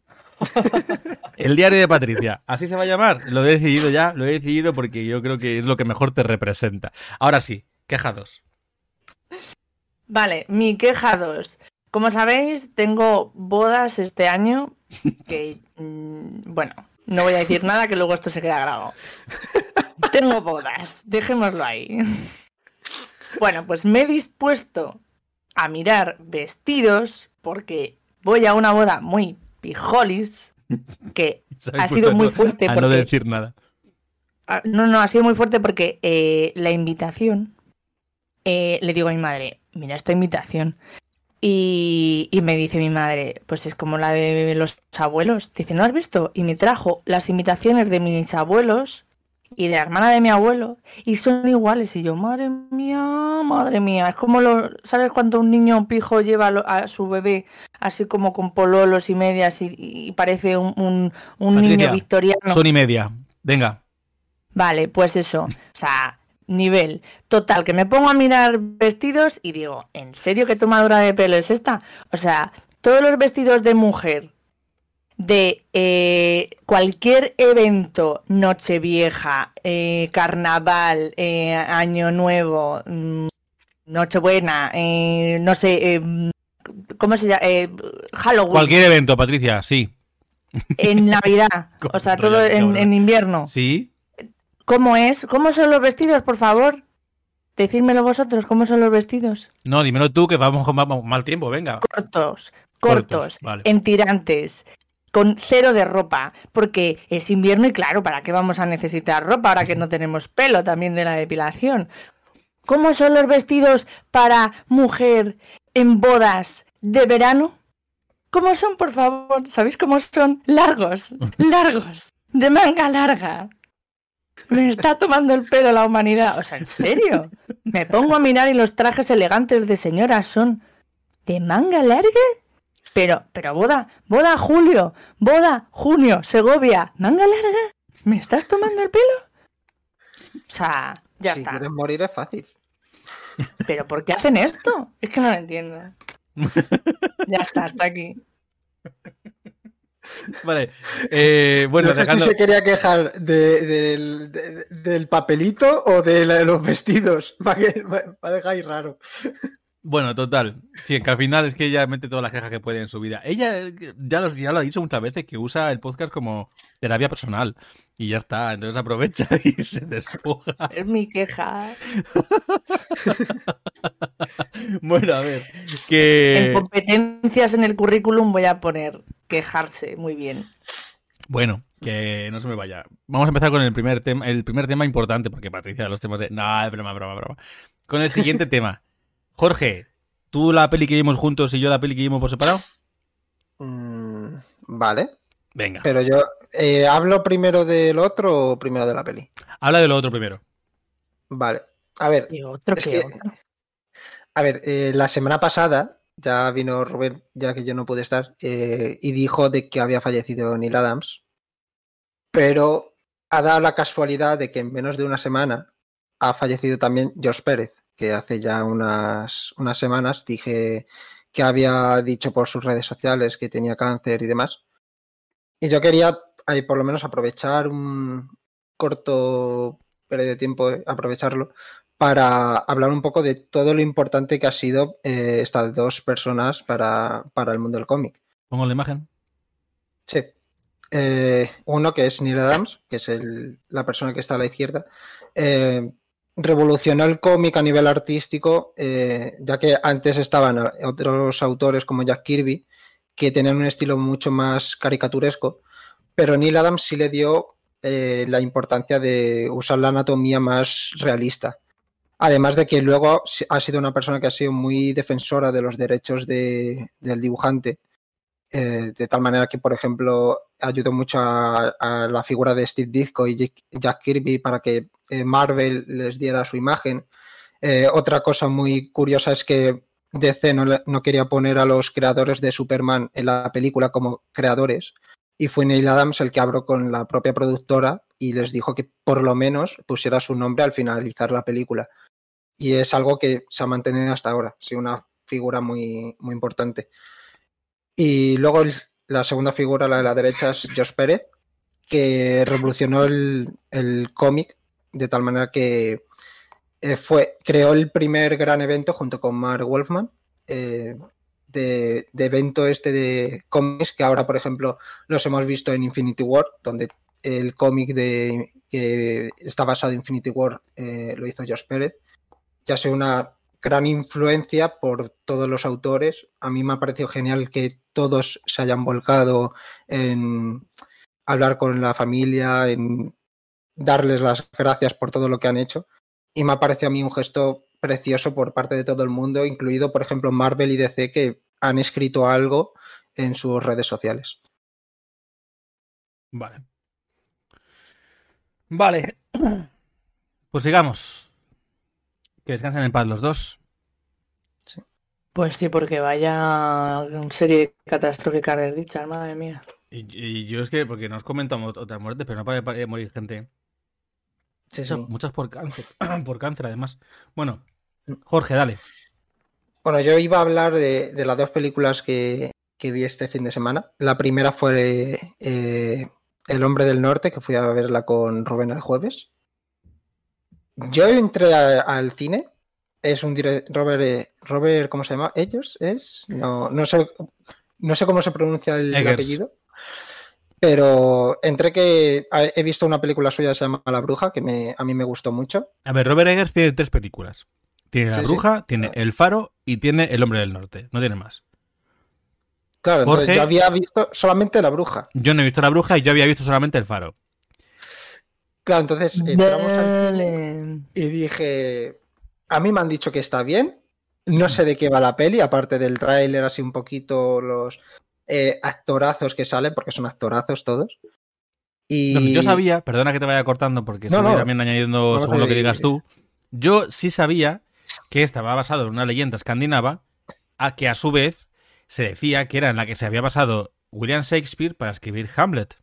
el diario de Patricia. Así se va a llamar. Lo he decidido ya, lo he decidido porque yo creo que es lo que mejor te representa. Ahora sí, queja dos. Vale, mi queja 2. Como sabéis, tengo bodas este año que, mm, bueno, no voy a decir nada que luego esto se queda grabado. Tengo bodas, dejémoslo ahí. Bueno, pues me he dispuesto a mirar vestidos porque voy a una boda muy pijolis que ha sido muy fuerte A no porque decir nada. Ah, No, no, ha sido muy fuerte porque eh, la invitación, eh, le digo a mi madre, mira esta invitación. Y, y me dice mi madre, pues es como la de los abuelos. Dice, ¿no has visto? Y me trajo las invitaciones de mis abuelos y de la hermana de mi abuelo y son iguales. Y yo, madre mía, madre mía. Es como lo, ¿sabes cuando un niño pijo lleva a su bebé así como con pololos y medias y, y parece un, un- un Patricia, niño victoriano? Son y media. Venga. Vale, pues eso. O sea, nivel. Total, que me pongo a mirar vestidos y digo, ¿en serio qué tomadura de pelo es esta? O sea, todos los vestidos de mujer de eh, cualquier evento, Nochevieja, eh, Carnaval, eh, Año Nuevo, mm, Nochebuena, eh, no sé, ¿cómo se llama? Eh, Halloween, Cualquier evento, Patricia, sí. en Navidad, o sea, todo en, en invierno. Sí. ¿Cómo es? ¿Cómo son los vestidos, por favor? Decídmelo vosotros, ¿cómo son los vestidos? No, dímelo tú, que vamos con mal tiempo, venga. Cortos, Cortos, cortos, vale. en tirantes, con cero de ropa, porque es invierno y claro, ¿para qué vamos a necesitar ropa ahora que no tenemos pelo también de la depilación? ¿Cómo son los vestidos para mujer en bodas de verano? ¿Cómo son, por favor? ¿Sabéis cómo son? Largos, largos, de manga larga. Me está tomando el pelo la humanidad. O sea, ¿en serio? Me pongo a mirar y los trajes elegantes de señora son de manga larga. Pero, pero boda, boda julio, boda junio, Segovia, manga larga. ¿Me estás tomando el pelo? O sea, ya si está. quieres morir es fácil. ¿Pero por qué hacen esto? Es que no lo entiendo. Ya está, hasta aquí. Vale. eh, bueno, no sé si se quería quejar de- del, de- del papelito o de la- los vestidos. Va a dejar ahí raro. Bueno, total. Sí, que al final es que ella mete todas las quejas que puede en su vida. Ella ya, los- ya lo ha dicho muchas veces, que usa el podcast como terapia personal. Y ya está. Entonces aprovecha y se despoja. Es mi queja. Bueno, a ver. En Que. competencias en el currículum voy a poner quejarse. Muy bien. Bueno, que no se me vaya. Vamos a empezar con el primer tema, el primer tema importante, porque Patricia, los temas de. No, es broma, broma, broma. Con el siguiente tema. Jorge, ¿tú la peli que vimos juntos y yo la peli que vimos por separado? Mm, vale. Venga, Pero yo, eh, ¿hablo primero del otro o primero de la peli? habla de lo otro primero. Vale. A ver, Y otro Es que que- otro. A ver, eh, la semana pasada ya vino Rubén, ya que yo no pude estar, eh, y dijo de que había fallecido Neil Adams, pero ha dado la casualidad de que en menos de una semana ha fallecido también George Pérez, que hace ya unas, unas semanas dije que había dicho por sus redes sociales que tenía cáncer y demás. Y yo quería ahí por lo menos aprovechar un corto periodo de tiempo, aprovecharlo para hablar un poco de todo lo importante que ha sido eh, estas dos personas para, para el mundo del cómic. Pongo la imagen. Sí. Eh, uno que es Neil Adams, que es el- la persona que está a la izquierda, eh, revolucionó el cómic a nivel artístico, eh, ya que antes estaban otros autores como Jack Kirby, que tenían un estilo mucho más caricaturesco, pero Neil Adams sí le dio eh, la importancia de usar la anatomía más realista. Además de que luego ha sido una persona que ha sido muy defensora de los derechos de- del dibujante, eh, de tal manera que, por ejemplo, ayudó mucho a, la figura de Steve Ditko y Jack- Kirby para que eh, Marvel les diera su imagen. Otra cosa muy curiosa es que DC no quería poner a los creadores de Superman en la película como creadores y fue Neil Adams el que habló con la propia productora y les dijo que por lo menos pusiera su nombre al finalizar la película. Y es algo que se ha mantenido hasta ahora, sí, una figura muy, muy importante. Y luego la segunda figura, la de la derecha, es Josh Pérez, que revolucionó el, el cómic de tal manera que eh, fue, creó el primer gran evento junto con Mark Wolfman, eh, de, evento este de cómics que ahora, por ejemplo, los hemos visto en Infinity War, donde el cómic de que está basado en Infinity War eh, lo hizo Josh Pérez. Ya sea una gran influencia por todos los autores. A mí me ha parecido genial que todos se hayan volcado en hablar con la familia, en darles las gracias por todo lo que han hecho. Y me ha parecido a mí un gesto precioso por parte de todo el mundo, incluido, por ejemplo, Marvel y DC, que han escrito algo en sus redes sociales. Vale. Vale. Pues sigamos. Que descansen en paz los dos. Pues sí, porque vaya serie catastrófica desdichas, madre mía. Y, y yo es que, porque nos comentamos otras muertes, pero no para de morir gente. Sí, Muchas, sí. muchas por cáncer. por cáncer, además. Bueno, Jorge, dale. Bueno, yo iba a hablar de, de las dos películas que, que vi este fin de semana. La primera fue eh, El hombre del norte, que fui a verla con Rubén el jueves. Yo entré a- al cine. Es un dire- Robert, eh, Robert, ¿cómo se llama? ¿Ellos? ¿Es? No, no sé, no sé cómo se pronuncia el, Eggers. apellido. Pero entré que he visto una película suya que se llama La Bruja, que me, a mí me gustó mucho. A ver, Robert Eggers tiene tres películas. Tiene La Sí, sí. Bruja, tiene. El Faro y tiene El Hombre del Norte. No tiene más. Claro, entonces yo había visto solamente La Bruja. Yo no he visto La Bruja y yo había visto solamente El Faro. Claro, entonces entramos al y dije, A mí me han dicho que está bien. No sé de qué va la peli, aparte del tráiler, así un poquito los eh, actorazos que salen, porque son actorazos todos. Y... Yo sabía, perdona que te vaya cortando, porque No, estoy no. también añadiendo según lo que digas tú. Yo sí sabía que estaba basado en una leyenda escandinava, a que a su vez se decía que era en la que se había basado William Shakespeare para escribir Hamlet.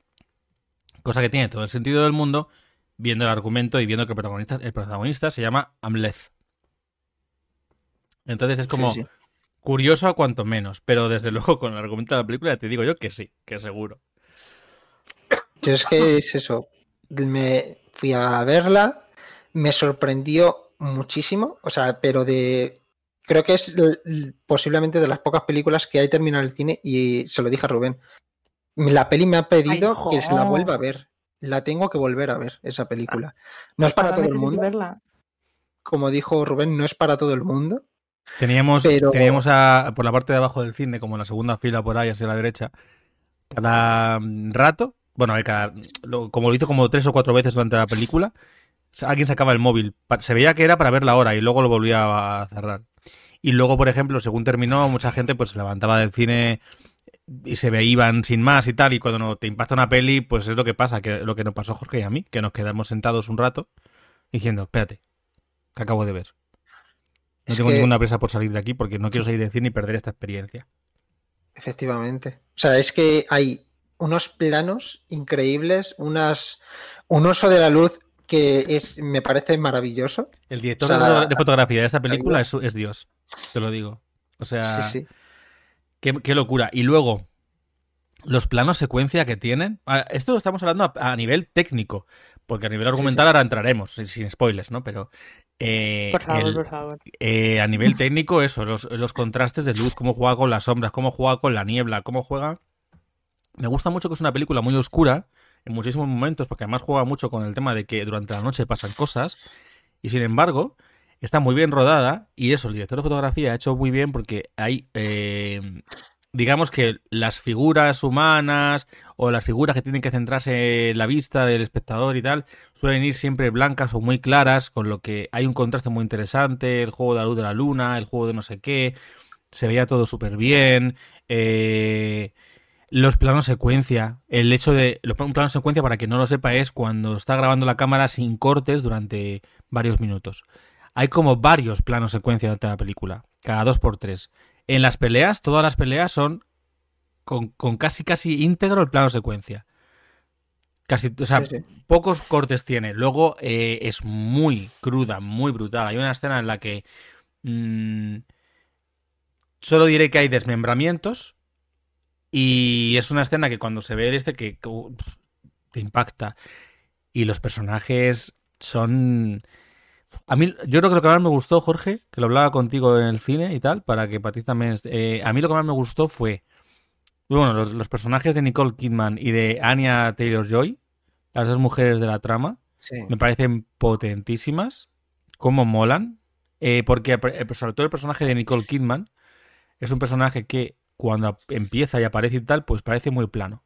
Cosa que tiene todo el sentido del mundo, viendo el argumento y viendo que el protagonista, el protagonista se llama Hamlet. Entonces es como Sí, sí. Curioso a cuanto menos, pero desde luego con el argumento de la película te digo yo que sí, que seguro. Yo es que es eso. Me fui a verla, me sorprendió muchísimo, o sea, pero de. Creo que es posiblemente de las pocas películas que hay terminado el cine y se lo dije a Rubén. La peli me ha pedido Ay, que se la vuelva a ver. La tengo que volver a ver, esa película. No es para todo el mundo, verla. como dijo Rubén, no es para todo el mundo. Teníamos, Pero- teníamos a- por la parte de abajo del cine, como en la segunda fila por ahí, hacia la derecha, cada mm, rato, bueno, cada, lo- como lo hizo como tres o cuatro veces durante la película, alguien sacaba el móvil. Se veía que era para ver la hora y luego lo volvía a cerrar. Y luego, por ejemplo, según terminó, mucha gente pues se levantaba del cine y se veían sin más y tal. Y cuando no te impacta una peli, pues es lo que pasa, que lo que nos pasó a Jorge y a mí, que nos quedamos sentados un rato diciendo, espérate, que acabo de ver. No Es tengo que- ninguna presa por salir de aquí porque no quiero salir del cine y perder esta experiencia. Efectivamente. O sea, es que hay unos planos increíbles, unas, un uso de la luz que es, me parece maravilloso. El director O sea, de foto- de fotografía de esta película es, es Dios, te lo digo. O sea, Sí, sí. Qué, qué locura. Y luego, los planos secuencia que tienen. Esto estamos hablando a, a nivel técnico, porque a nivel argumental ahora entraremos, sin, sin spoilers, ¿no? Pero eh, Por favor, el- por favor. eh, a nivel técnico, eso, los, los contrastes de luz, cómo juega con las sombras, cómo juega con la niebla, cómo juega. Me gusta mucho que es una película muy oscura en muchísimos momentos, porque además juega mucho con el tema de que durante la noche pasan cosas, y sin embargo, está muy bien rodada, y eso, el director de fotografía ha hecho muy bien porque hay. eh, digamos que las figuras humanas o las figuras que tienen que centrarse en la vista del espectador y tal suelen ir siempre blancas o muy claras, con lo que hay un contraste muy interesante, el juego de la luz de la luna, el juego de no sé qué, se veía todo súper bien, eh, los planos secuencia, el hecho de, un plano secuencia para que no lo sepa es cuando está grabando la cámara sin cortes durante varios minutos. Hay como varios planos secuencia durante la película, cada dos por tres. En las peleas, todas las peleas son con, con casi casi íntegro el plano secuencia. Casi, o sea, Sí, sí. pocos cortes tiene. Luego eh, es muy cruda, muy brutal. Hay una escena en la que mm, solo diré que hay desmembramientos y es una escena que cuando se ve este que, que, uh, te impacta y los personajes son a mí yo creo que lo que más me gustó Jorge que lo hablaba contigo en el cine y tal para que para ti también eh, a mí lo que más me gustó fue bueno los, los personajes de Nicole Kidman y de Anya Taylor Joy las dos mujeres de la trama Sí. me parecen potentísimas. Cómo molan. Eh, porque eh, sobre todo el personaje de Nicole Kidman es un personaje que cuando empieza y aparece y tal, pues parece muy plano.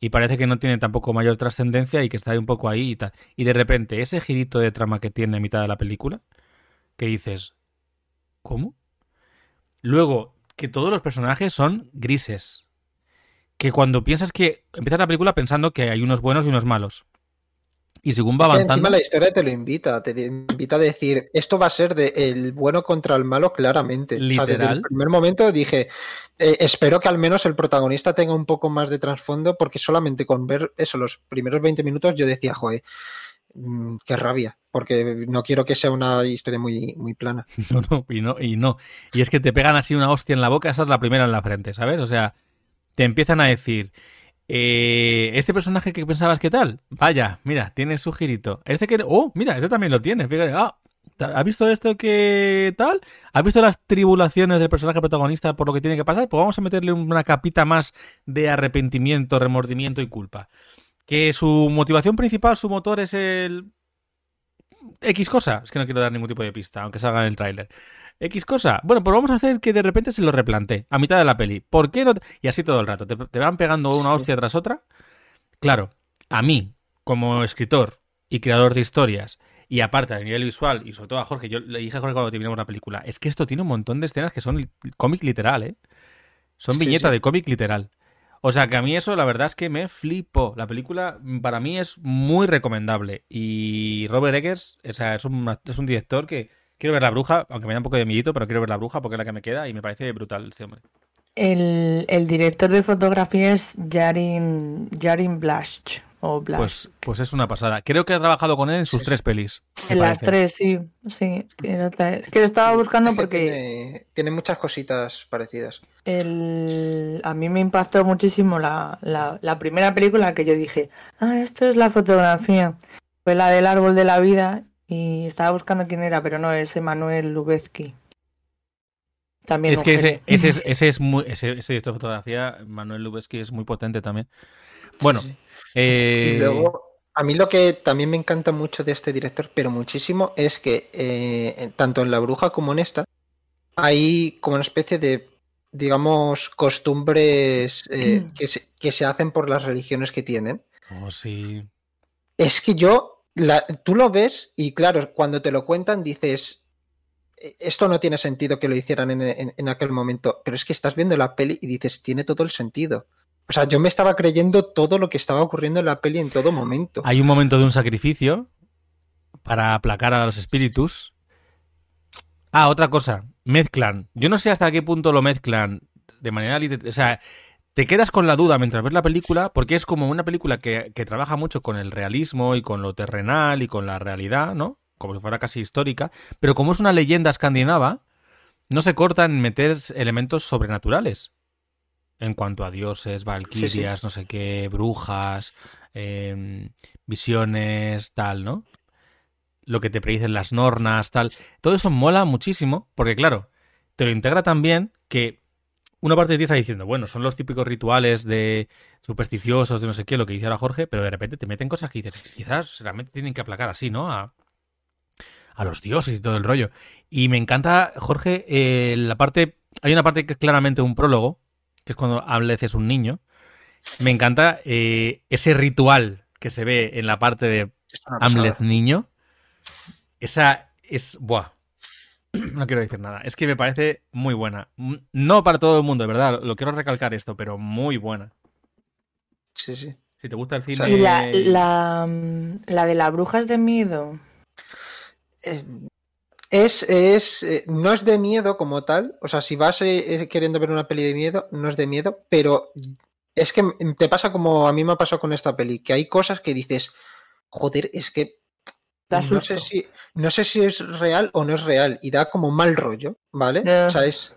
Y parece que no tiene tampoco mayor trascendencia y que está ahí un poco ahí y tal. Y de repente, ese girito de trama que tiene en mitad de la película, que dices, ¿cómo? Luego, que todos los personajes son grises. Que cuando piensas que. Empiezas la película pensando que hay unos buenos y unos malos. Y según va avanzando. encima la historia te lo invita, te invita a decir, esto va a ser de el bueno contra el malo claramente. O sea, desde Literal. el primer momento dije, eh, espero que al menos el protagonista tenga un poco más de trasfondo, porque solamente con ver eso, los primeros 20 minutos, yo decía, joder, mm, qué rabia, porque no quiero que sea una historia muy, muy plana. No, no, y no, y no. Y es que te pegan así una hostia en la boca, esa es la primera en la frente, ¿sabes? O sea, te empiezan a decir, eh, este personaje que pensabas que tal, vaya, mira, tiene su girito. Este que, oh, mira, este también lo tiene, fíjate, ah, ¿has visto esto que tal? ¿Has visto las tribulaciones del personaje protagonista por lo que tiene que pasar? Pues vamos a meterle una capita más de arrepentimiento, remordimiento y culpa. Que su motivación principal, su motor es el X cosa. Es que no quiero dar ningún tipo de pista, aunque salga en el tráiler. X cosa. Bueno, pues vamos a hacer que de repente se lo replante a mitad de la peli. ¿Por qué no? Y así todo el rato. Te, te van pegando una hostia tras otra. Claro, a mí, como escritor y creador de historias, Y aparte, a nivel visual, y sobre todo a Jorge, yo le dije a Jorge cuando terminamos la película, es que esto tiene un montón de escenas que son cómic literal, ¿eh? Son Sí, viñeta sí. de cómic literal. O sea, que a mí eso la verdad es que me flipó. La película mm, para mí es muy recomendable. Y Robert Eggers, o sea, es un, es un director que quiero ver La Bruja, aunque me da un poco de miedito, pero quiero ver La Bruja porque es la que me queda y me parece brutal este hombre. El, el director de fotografía es Jarin, Jarin Blasch. O. Pues, pues es una pasada. Creo que ha trabajado con él en sus Sí, tres pelis. en las parece. tres, sí. Sí, Es que lo estaba buscando Es que porque tiene, tiene muchas cositas parecidas. el, a mí me impactó muchísimo la, la, la primera película que yo dije, ah, esto es la fotografía. Fue la del árbol de la vida y estaba buscando quién era, pero no, es Emanuel Lubezki. También Es que ese, ese, es, ese es muy. Ese, ese director de fotografía, Manuel Lubezki, es muy potente también. Bueno, Sí, sí. Eh, Y luego, a mí lo que también me encanta mucho de este director, pero muchísimo, es que eh, tanto en La Bruja como en esta, hay como una especie de, digamos, costumbres eh, Mm. que, se, que se hacen por las religiones que tienen. oh, sí. Es que yo, la- tú lo ves y claro, cuando te lo cuentan dices, "E- esto no tiene sentido que lo hicieran en, en- en aquel momento, pero es que estás viendo la peli y dices, tiene todo el sentido. O sea, yo me estaba creyendo todo lo que estaba ocurriendo en la peli en todo momento. Hay un momento de un sacrificio para aplacar a los espíritus. Ah, otra cosa. Mezclan. Yo no sé hasta qué punto lo mezclan de manera literal. O sea, te quedas con la duda mientras ves la película, porque es como una película que, que trabaja mucho con el realismo y con lo terrenal y con la realidad, ¿no? Como si fuera casi histórica. Pero como es una leyenda escandinava, no se cortan en meter elementos sobrenaturales. En cuanto a dioses, valquirias, no sé qué, brujas, em, visiones, tal, ¿no? Lo que te predicen las nornas, tal. Todo eso mola muchísimo, porque claro, te lo integra también que una parte de ti está diciendo, bueno, son los típicos rituales de supersticiosos, de no sé qué, lo que dice ahora Jorge, pero de repente te meten cosas que dices, quizás realmente tienen que aplacar así, ¿no? A, a los dioses y todo el rollo. Y me encanta, Jorge, eh, la parte. Hay una parte que es claramente un prólogo, que es cuando Hamlet es un niño. Me encanta eh, ese ritual que se ve en la parte de Hamlet niño. Esa es. Buah. No quiero decir nada. Es que me parece muy buena. M- No para todo el mundo, de verdad. Lo quiero recalcar esto, pero muy buena. Sí, sí. Si te gusta el cine. sea, Y la, la, mm, la de las brujas de miedo. Es, es, es, eh, no es de miedo como tal. O sea, si vas eh, eh, queriendo ver una peli de miedo, no es de miedo, pero es que te pasa como a mí me ha pasado con esta peli, que hay cosas que dices, joder, es que Da no sé si, no sé si es real o no es real, y da como mal rollo, ¿vale? O sea, es,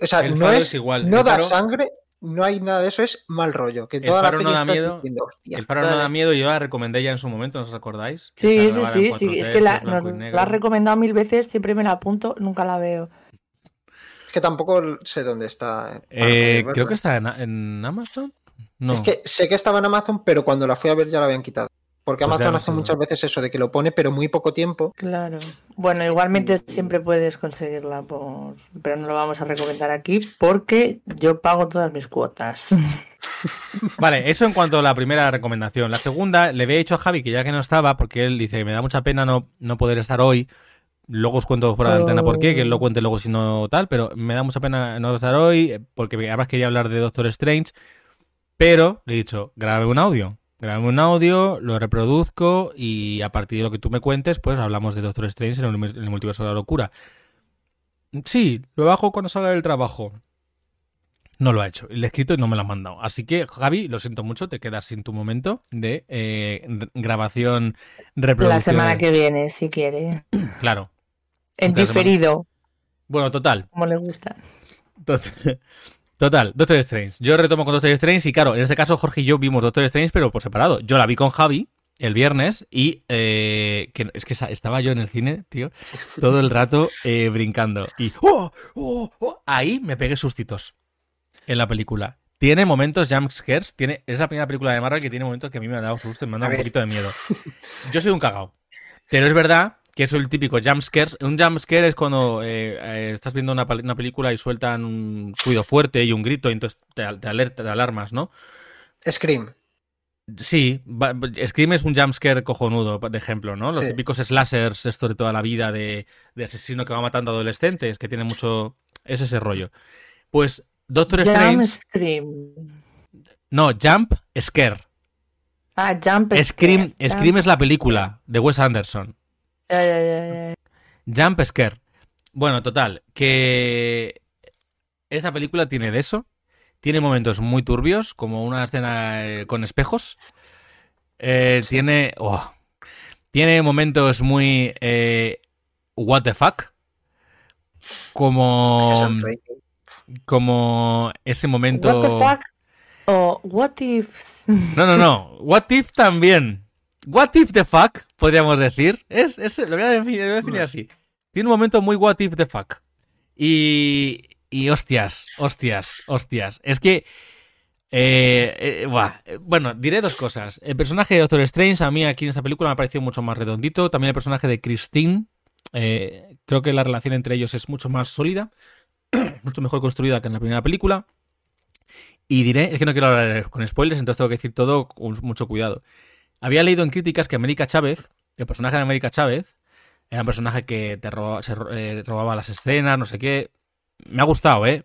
o sea, El no es, es igual, no el da faro- sangre, no hay nada de eso, es mal rollo. Que El toda la faro no da miedo. El faro no da miedo, yo la recomendé ya en su momento, ¿no os acordáis? Sí, sí, sí, sí. 4:3, Es que la, nos la has recomendado mil veces, siempre me la apunto, nunca la veo. Es que tampoco sé dónde está. Eh, poder creo que está en, en Amazon. No. Es que sé que estaba en Amazon, pero cuando la fui a ver ya la habían quitado. Porque Pues Amazon no hace muchas veces eso de que lo pone, pero muy poco tiempo. Claro. Bueno, igualmente siempre puedes conseguirla, por... pero no lo vamos a recomendar aquí porque yo pago todas mis cuotas. Vale, eso en cuanto a la primera recomendación. La segunda, le había dicho a Javi que ya que no estaba, porque él dice, me da mucha pena no, no poder estar hoy. Luego os cuento fuera de la antena por qué, que él lo cuente luego si no tal, pero me da mucha pena no estar hoy, eh, porque además quería hablar de Doctor Strange. Pero le he dicho, grábame un audio. Grábame un audio, lo reproduzco y a partir de lo que tú me cuentes, pues hablamos de Doctor Strange en el, el multiverso de la locura. Sí, lo bajo cuando salga del trabajo. No lo ha hecho. Le he escrito y no me lo ha mandado. Así que, Javi, lo siento mucho, te quedas sin tu momento de eh, grabación, reproducción. La semana que viene, si quiere. Claro. En semana. diferido, Bueno, total. como le gusta. Total, total, Doctor Strange. Yo retomo con Doctor Strange y claro, en este caso Jorge y yo vimos Doctor Strange, pero por separado. Yo la vi con Javi el viernes y eh, que es que estaba yo en el cine, tío, todo el rato eh, brincando. Y ¡oh! ¡oh! ¡oh! ahí me pegué sustitos en la película. Tiene momentos jumpscares, tiene, es la primera película de Marvel que tiene momentos que a mí me han dado susto y me han A dado un poquito de miedo. Yo soy un cagao. Pero es verdad que es el típico jumpscare. Un jumpscare es cuando eh, eh, estás viendo una, película y sueltan un ruido fuerte y un grito y entonces te, al- te alerta, te alarmas, ¿no? Scream. Sí, Scream es un jumpscare cojonudo, de ejemplo, ¿no? Los Sí. típicos slashers, estos de toda la vida, de, de asesino que va matando adolescentes, que tiene mucho... Es ese rollo. Pues Doctor Jump Strange... Scream. No, Jump Scare. Ah, Jump Scream, Scare. Scream es la película de Wes Anderson. Ya, ya, ya, ya. Jump Scare. Bueno, total, que esta película tiene de eso. Tiene momentos muy turbios, como una escena eh, con espejos. Eh, Tiene. oh, tiene momentos muy. eh, what the fuck. Como. Como ese momento. What the fuck? O what if. No, no, no. What if también. What if the fuck, podríamos decir. Es, es- lo voy a definir, lo voy a definir así. Tiene un momento muy what if the fuck. Y. Y hostias, hostias, hostias. Es que. eh, eh, buah. Bueno, diré dos cosas. El personaje de Doctor Strange a mí aquí en esta película me ha parecido mucho más redondito. También el personaje de Christine. eh, creo que la relación entre ellos es mucho más sólida. mucho mejor construida que en la primera película. Y diré, es que no quiero hablar con spoilers, entonces tengo que decir todo con mucho cuidado. Había leído en críticas que América Chávez, el personaje de América Chávez, era un personaje que te se eh, robaba las escenas, no sé qué. Me ha gustado, ¿eh?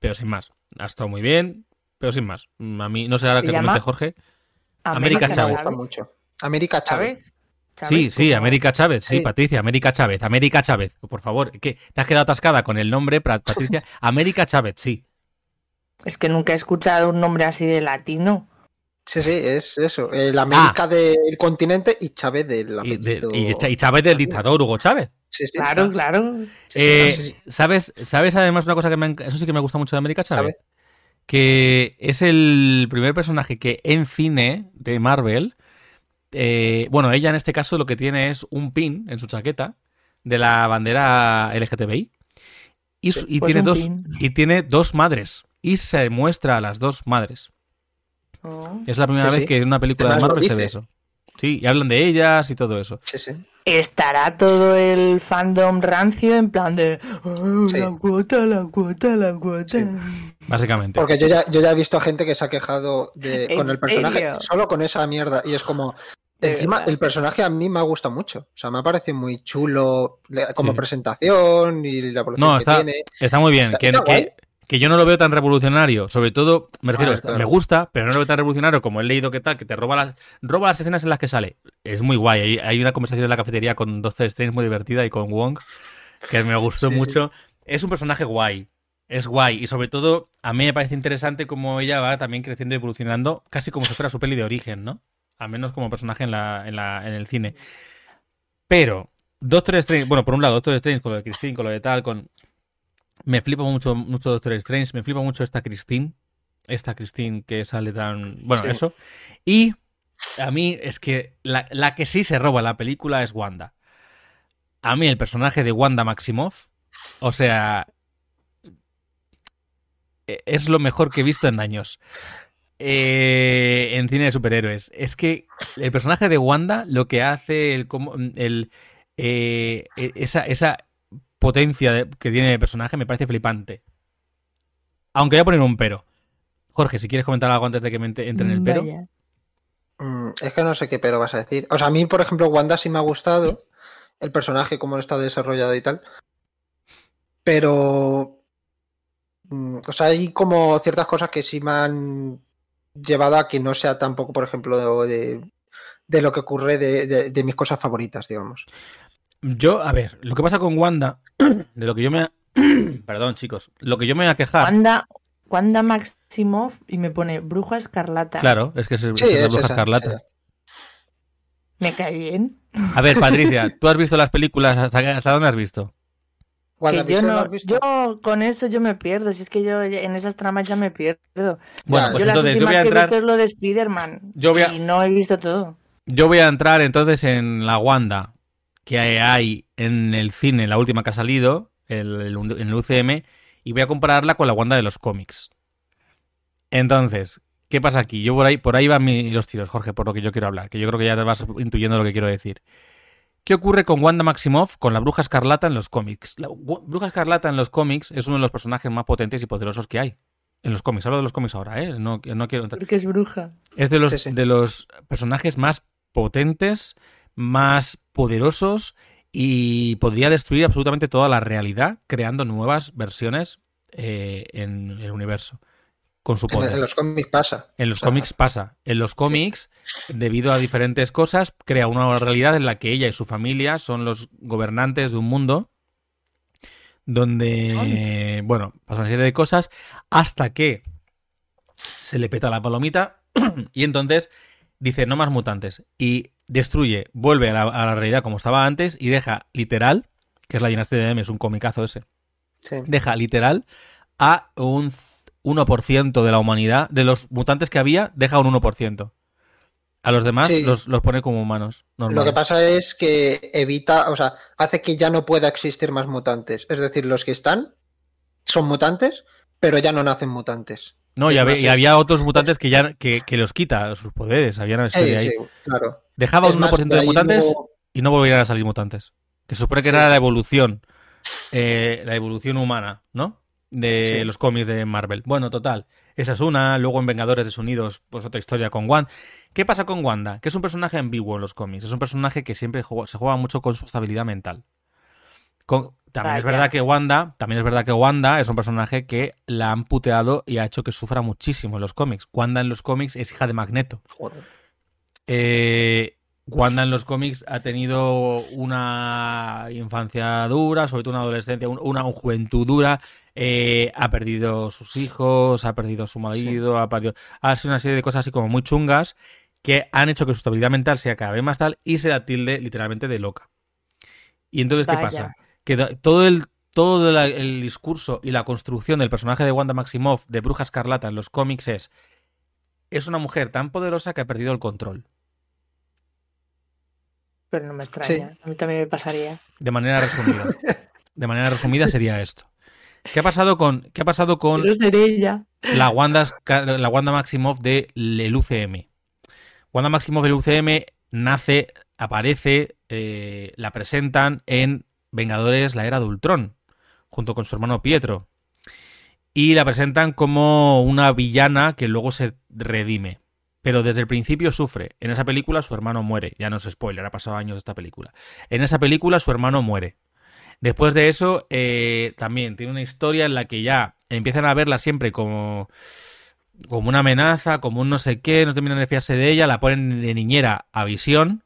Pero sin más. Ha estado muy bien, pero sin más. A mí, no sé ahora ¿Se que llama? comente Jorge. América Me Chávez. gusta mucho. América Chávez. Sí, sí, América Chávez, sí, Sí. Patricia, América Chávez, América Chávez, por favor, que te has quedado atascada con el nombre, Patricia, América Chávez, sí. Es que nunca he escuchado un nombre así de latino. Sí, sí, es eso. El América del continente y Chávez del Ah. Y, de- apellido. y Ch- y Chávez del dictador Hugo Chávez. Sí, sí, Claro, claro. Eh. ¿sabes, ¿Sabes además una cosa que me, eso sí que me gusta mucho de América Chávez? Que es el primer personaje que en cine de Marvel, eh, bueno, ella en este caso lo que tiene es un pin en su chaqueta de la bandera LGTBI y, Pues tiene dos pin. y tiene dos madres y se muestra a las dos madres. Oh. Es la primera Sí, vez sí. que en una película de Además Marvel se ve eso. Sí, y hablan de ellas y todo eso. Sí, sí. Estará todo el fandom rancio en plan de "Oh, Sí. la cuota, la cuota, la cuota. Sí. Básicamente. Porque yo ya, yo ya he visto gente que se ha quejado de, ¿En con el personaje serio? solo con esa mierda. Y es como. De Encima, verdad. el personaje a mí me ha gustado mucho. O sea, me ha parecido muy chulo como Sí. presentación y la evolución No, que está, tiene. está muy bien. Está- que, que-. Que yo no lo veo tan revolucionario. Sobre todo, me refiero, está- claro. me gusta, pero no lo veo tan revolucionario como he leído que tal, que te roba las, roba las escenas en las que sale. Es muy guay. Hay, hay una conversación en la cafetería con Doctor Strange muy divertida y con Wong, que me gustó Sí, sí. mucho. Es un personaje guay. Es guay. Y sobre todo, a mí me parece interesante cómo ella va también creciendo y evolucionando, casi como si fuera su peli de origen, ¿no? Al menos como personaje en, la, en, la, en el cine. Pero, Doctor Strange, bueno, por un lado, Doctor Strange con lo de Christine, con lo de tal, con. Me flipa mucho, mucho Doctor Strange, me flipa mucho esta Christine. Esta Christine que sale tan. Bueno, Sí. eso. Y a mí es que la, la que sí se roba la película es Wanda. A mí el personaje de Wanda Maximoff, o sea. e- Es lo mejor que he visto en años. Eh, en cine de superhéroes. Es que el personaje de Wanda, lo que hace, el, el, eh, e- esa, esa potencia de- que tiene el personaje me parece flipante. Aunque voy a poner un pero. Jorge, si quieres comentar algo antes de que me ent- entre en el pero. Mm, es que no sé qué pero vas a decir. O sea, a mí, por ejemplo, Wanda sí me ha gustado. El personaje, cómo está desarrollado y tal. Pero. mm, O sea, hay como ciertas cosas que sí me han llevado a que no sea tampoco, por ejemplo, de, de lo que ocurre de, de- de mis cosas favoritas, digamos. Yo, a ver, lo que pasa con Wanda, de lo que yo me. Perdón, chicos. Lo que yo me voy a quejar. Wanda, Wanda Maximoff y me pone Bruja Escarlata. Claro, es que es, la bruja esa, escarlata. esa. Me cae bien. A ver, Patricia, ¿tú has visto las películas? ¿Hasta, hasta dónde has visto? Que yo, WandaVision, ¿lo no, visto? yo con eso yo me pierdo. Si es que yo en esas tramas ya me pierdo. Bueno, pues yo las entonces yo voy a que he entrar. visto es lo de Spider-Man. Yo voy a- Y no he visto todo. Yo voy a entrar entonces en la Wanda que hay en el cine, la última que ha salido, el, el- en el UCM, y voy a compararla con la Wanda de los cómics. Entonces, ¿qué pasa aquí? Yo por ahí, por ahí van mi- los tiros, Jorge, por lo que yo quiero hablar, que yo creo que ya te vas intuyendo lo que quiero decir. ¿Qué ocurre con Wanda Maximoff, con la Bruja Escarlata en los cómics? La Bruja Escarlata en los cómics es uno de los personajes más potentes y poderosos que hay. En los cómics, hablo de los cómics ahora, ¿eh? No, no quiero entrar. Porque es bruja. Es de los, Sí, sí. de los personajes más potentes, más poderosos y podría destruir absolutamente toda la realidad creando nuevas versiones eh, en el universo con su En, poder. en los cómics pasa. En los O sea, cómics pasa. En los cómics, debido a diferentes cosas, crea una realidad en la que ella y su familia son los gobernantes de un mundo donde, bueno, pasa una serie de cosas hasta que se le peta la palomita y entonces dice no más mutantes y destruye, vuelve a la, a la realidad como estaba antes y deja literal, que es la dinastía de M, es un comicazo ese, sí. deja literal a un 1% de la humanidad, de los mutantes que había, deja un 1%. A los demás Sí. los, los pone como humanos. Lo que pasa es que evita, o sea, hace que ya no pueda existir más mutantes. Es decir, los que están son mutantes, pero ya no nacen mutantes. No, y, había, y otros mutantes que ya que, que los quita sus poderes. Había una Sí, historia ahí. sí, claro. Dejaba un más, 1% de mutantes y no volvían a salir mutantes. Que supone que Sí. era la evolución. eh, la evolución humana, ¿no? De los cómics de Marvel. Bueno, total. Esa es una. Luego en Vengadores Desunidos, pues otra historia con Wanda. ¿Qué pasa con Wanda? Que es un personaje ambiguo en los cómics. Es un personaje que siempre juega- se juega mucho con su estabilidad mental. Con- también es verdad que Wanda, también es verdad que Wanda es un personaje que la han puteado y ha hecho que sufra muchísimo en los cómics. Wanda en los cómics es hija de Magneto. Joder. Eh, Wanda en los cómics ha tenido una infancia dura, sobre todo una adolescencia, un- una, juventud dura. eh, ha perdido sus hijos, ha perdido a su marido, ha perdido. Ha sido una serie de cosas así como muy chungas que han hecho que su estabilidad mental sea cada vez más tal y se la tilde literalmente de loca. Y entonces, ¿qué pasa? Que todo el todo la- el discurso y la construcción del personaje de Wanda Maximoff de Bruja Escarlata en los cómics es es una mujer tan poderosa que ha perdido el control. Pero no me extraña. A mí también me pasaría. De manera resumida. De manera resumida sería esto. ¿Qué ha pasado con, qué ha pasado con ella. la Wanda, la Wanda Maximoff del UCM? Wanda Maximoff del UCM nace, aparece, eh, la presentan en Vengadores la Era de Ultron, junto con su hermano Pietro. Y la presentan como una villana que luego se redime. Pero desde el principio sufre. En esa película su hermano muere. Ya no es spoiler, ha pasado años de esta película. En esa película su hermano muere. Después de eso, eh, también tiene una historia en la que ya empiezan a verla siempre como, como una amenaza, como un no sé qué, no terminan de fiarse de ella, la ponen de niñera a Visión.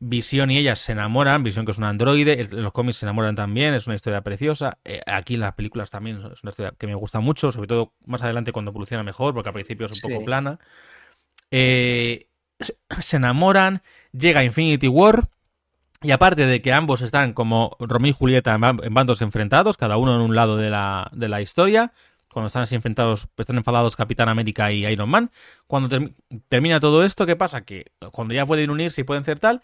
Visión y ella se enamoran, Visión que es un androide, en los cómics se enamoran también, es una historia preciosa. Eh, aquí en las películas también es una historia que me gusta mucho, sobre todo más adelante cuando evoluciona mejor, porque al principio es un poco plana. Eh, se, enamoran, llega Infinity War, y aparte de que ambos están como Romeo y Julieta en ba- en bandos enfrentados, cada uno en un lado de la, de la historia, cuando están así enfrentados, están enfadados Capitán América y Iron Man. Cuando term- termina todo esto, ¿qué pasa? Que cuando ya pueden unirse y pueden hacer tal,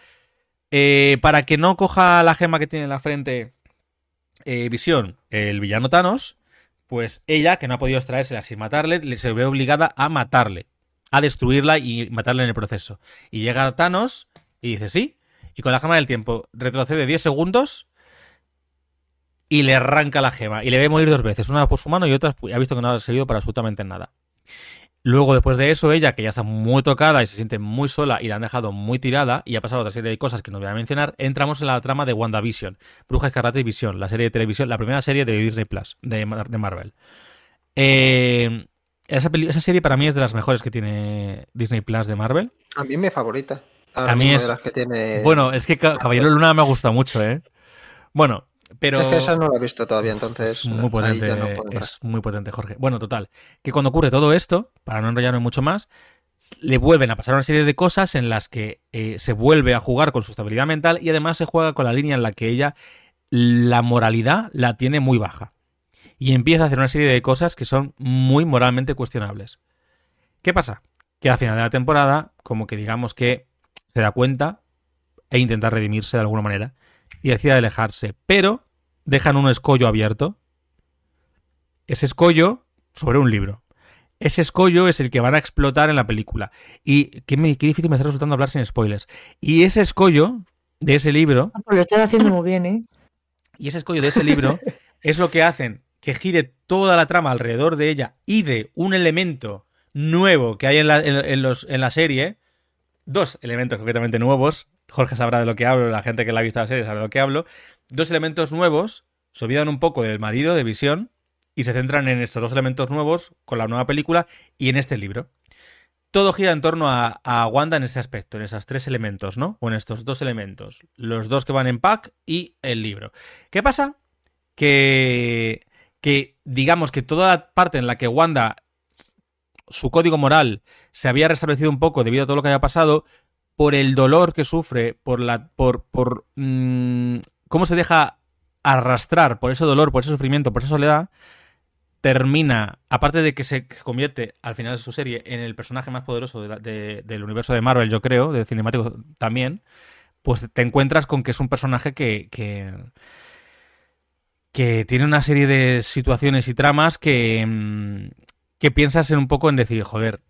eh, para que no coja la gema que tiene en la frente eh, Visión, el villano Thanos, pues ella, que no ha podido extraérsela sin matarle, le- se ve obligada a matarle, a destruirla y matarle en el proceso. Y llega Thanos y dice sí, y con la gema del tiempo retrocede 10 segundos y le arranca la gema y le ve morir dos veces, una por su mano y otra pues, ha visto que no ha servido para absolutamente nada. Luego, después de eso, ella, que ya está muy tocada y se siente muy sola y la han dejado muy tirada y ha pasado otra serie de cosas que no voy a mencionar, entramos en la trama de WandaVision, Bruja Escarlata y Visión, la serie de televisión, la primera serie de Disney Plus, de, Mar- de Marvel. Eh, esa, esa serie para mí es de las mejores que tiene Disney Plus de Marvel. A mí mi favorita. A mí es- de las que tiene. Bueno, es que Ca- Caballero Luna me gusta mucho, ¿eh? Bueno, pero... Es que esa no la he visto todavía, entonces. Es muy ahí potente, ya no puedo entrar. es muy potente, Jorge. Bueno, total, que cuando ocurre todo esto, para no enrollarme mucho más, le vuelven a pasar una serie de cosas en las que eh, se vuelve a jugar con su estabilidad mental y además se juega con la línea en la que ella la moralidad la tiene muy baja. Y empieza a hacer una serie de cosas que son muy moralmente cuestionables. ¿Qué pasa? Que al final de la temporada, como que digamos que se da cuenta e intenta redimirse de alguna manera y decide alejarse, pero dejan un escollo abierto. Ese escollo sobre un libro. Ese escollo es el que van a explotar en la película. Y qué, me- qué difícil me está resultando hablar sin spoilers. Y ese escollo de ese libro Ah, pues lo estás haciendo muy bien, ¿eh? y ese escollo de ese libro es lo que hacen que gire toda la trama alrededor de ella y de un elemento nuevo que hay en la, en los, en la serie, dos elementos concretamente nuevos, Jorge sabrá de lo que hablo, la gente que la ha visto la serie sabe de lo que hablo, dos elementos nuevos, se olvidan un poco del marido de Visión y se centran en estos dos elementos nuevos con la nueva película y en este libro. Todo gira en torno a, a Wanda en este aspecto, en esos tres elementos, ¿no? O en estos dos elementos. Los dos que van en pack y el libro. ¿Qué pasa? Que, que digamos que toda la parte en la que Wanda su código moral se había restablecido un poco debido a todo lo que había pasado, por el dolor que sufre, por la. por. por mmm, cómo se deja arrastrar por ese dolor, por ese sufrimiento, por esa soledad, termina, aparte de que se convierte al final de su serie en el personaje más poderoso del universo de Marvel, yo creo, de cinemático también, pues te encuentras con que es un personaje que, que, que tiene una serie de situaciones y tramas que, mm, que piensas en un poco en decir, joder,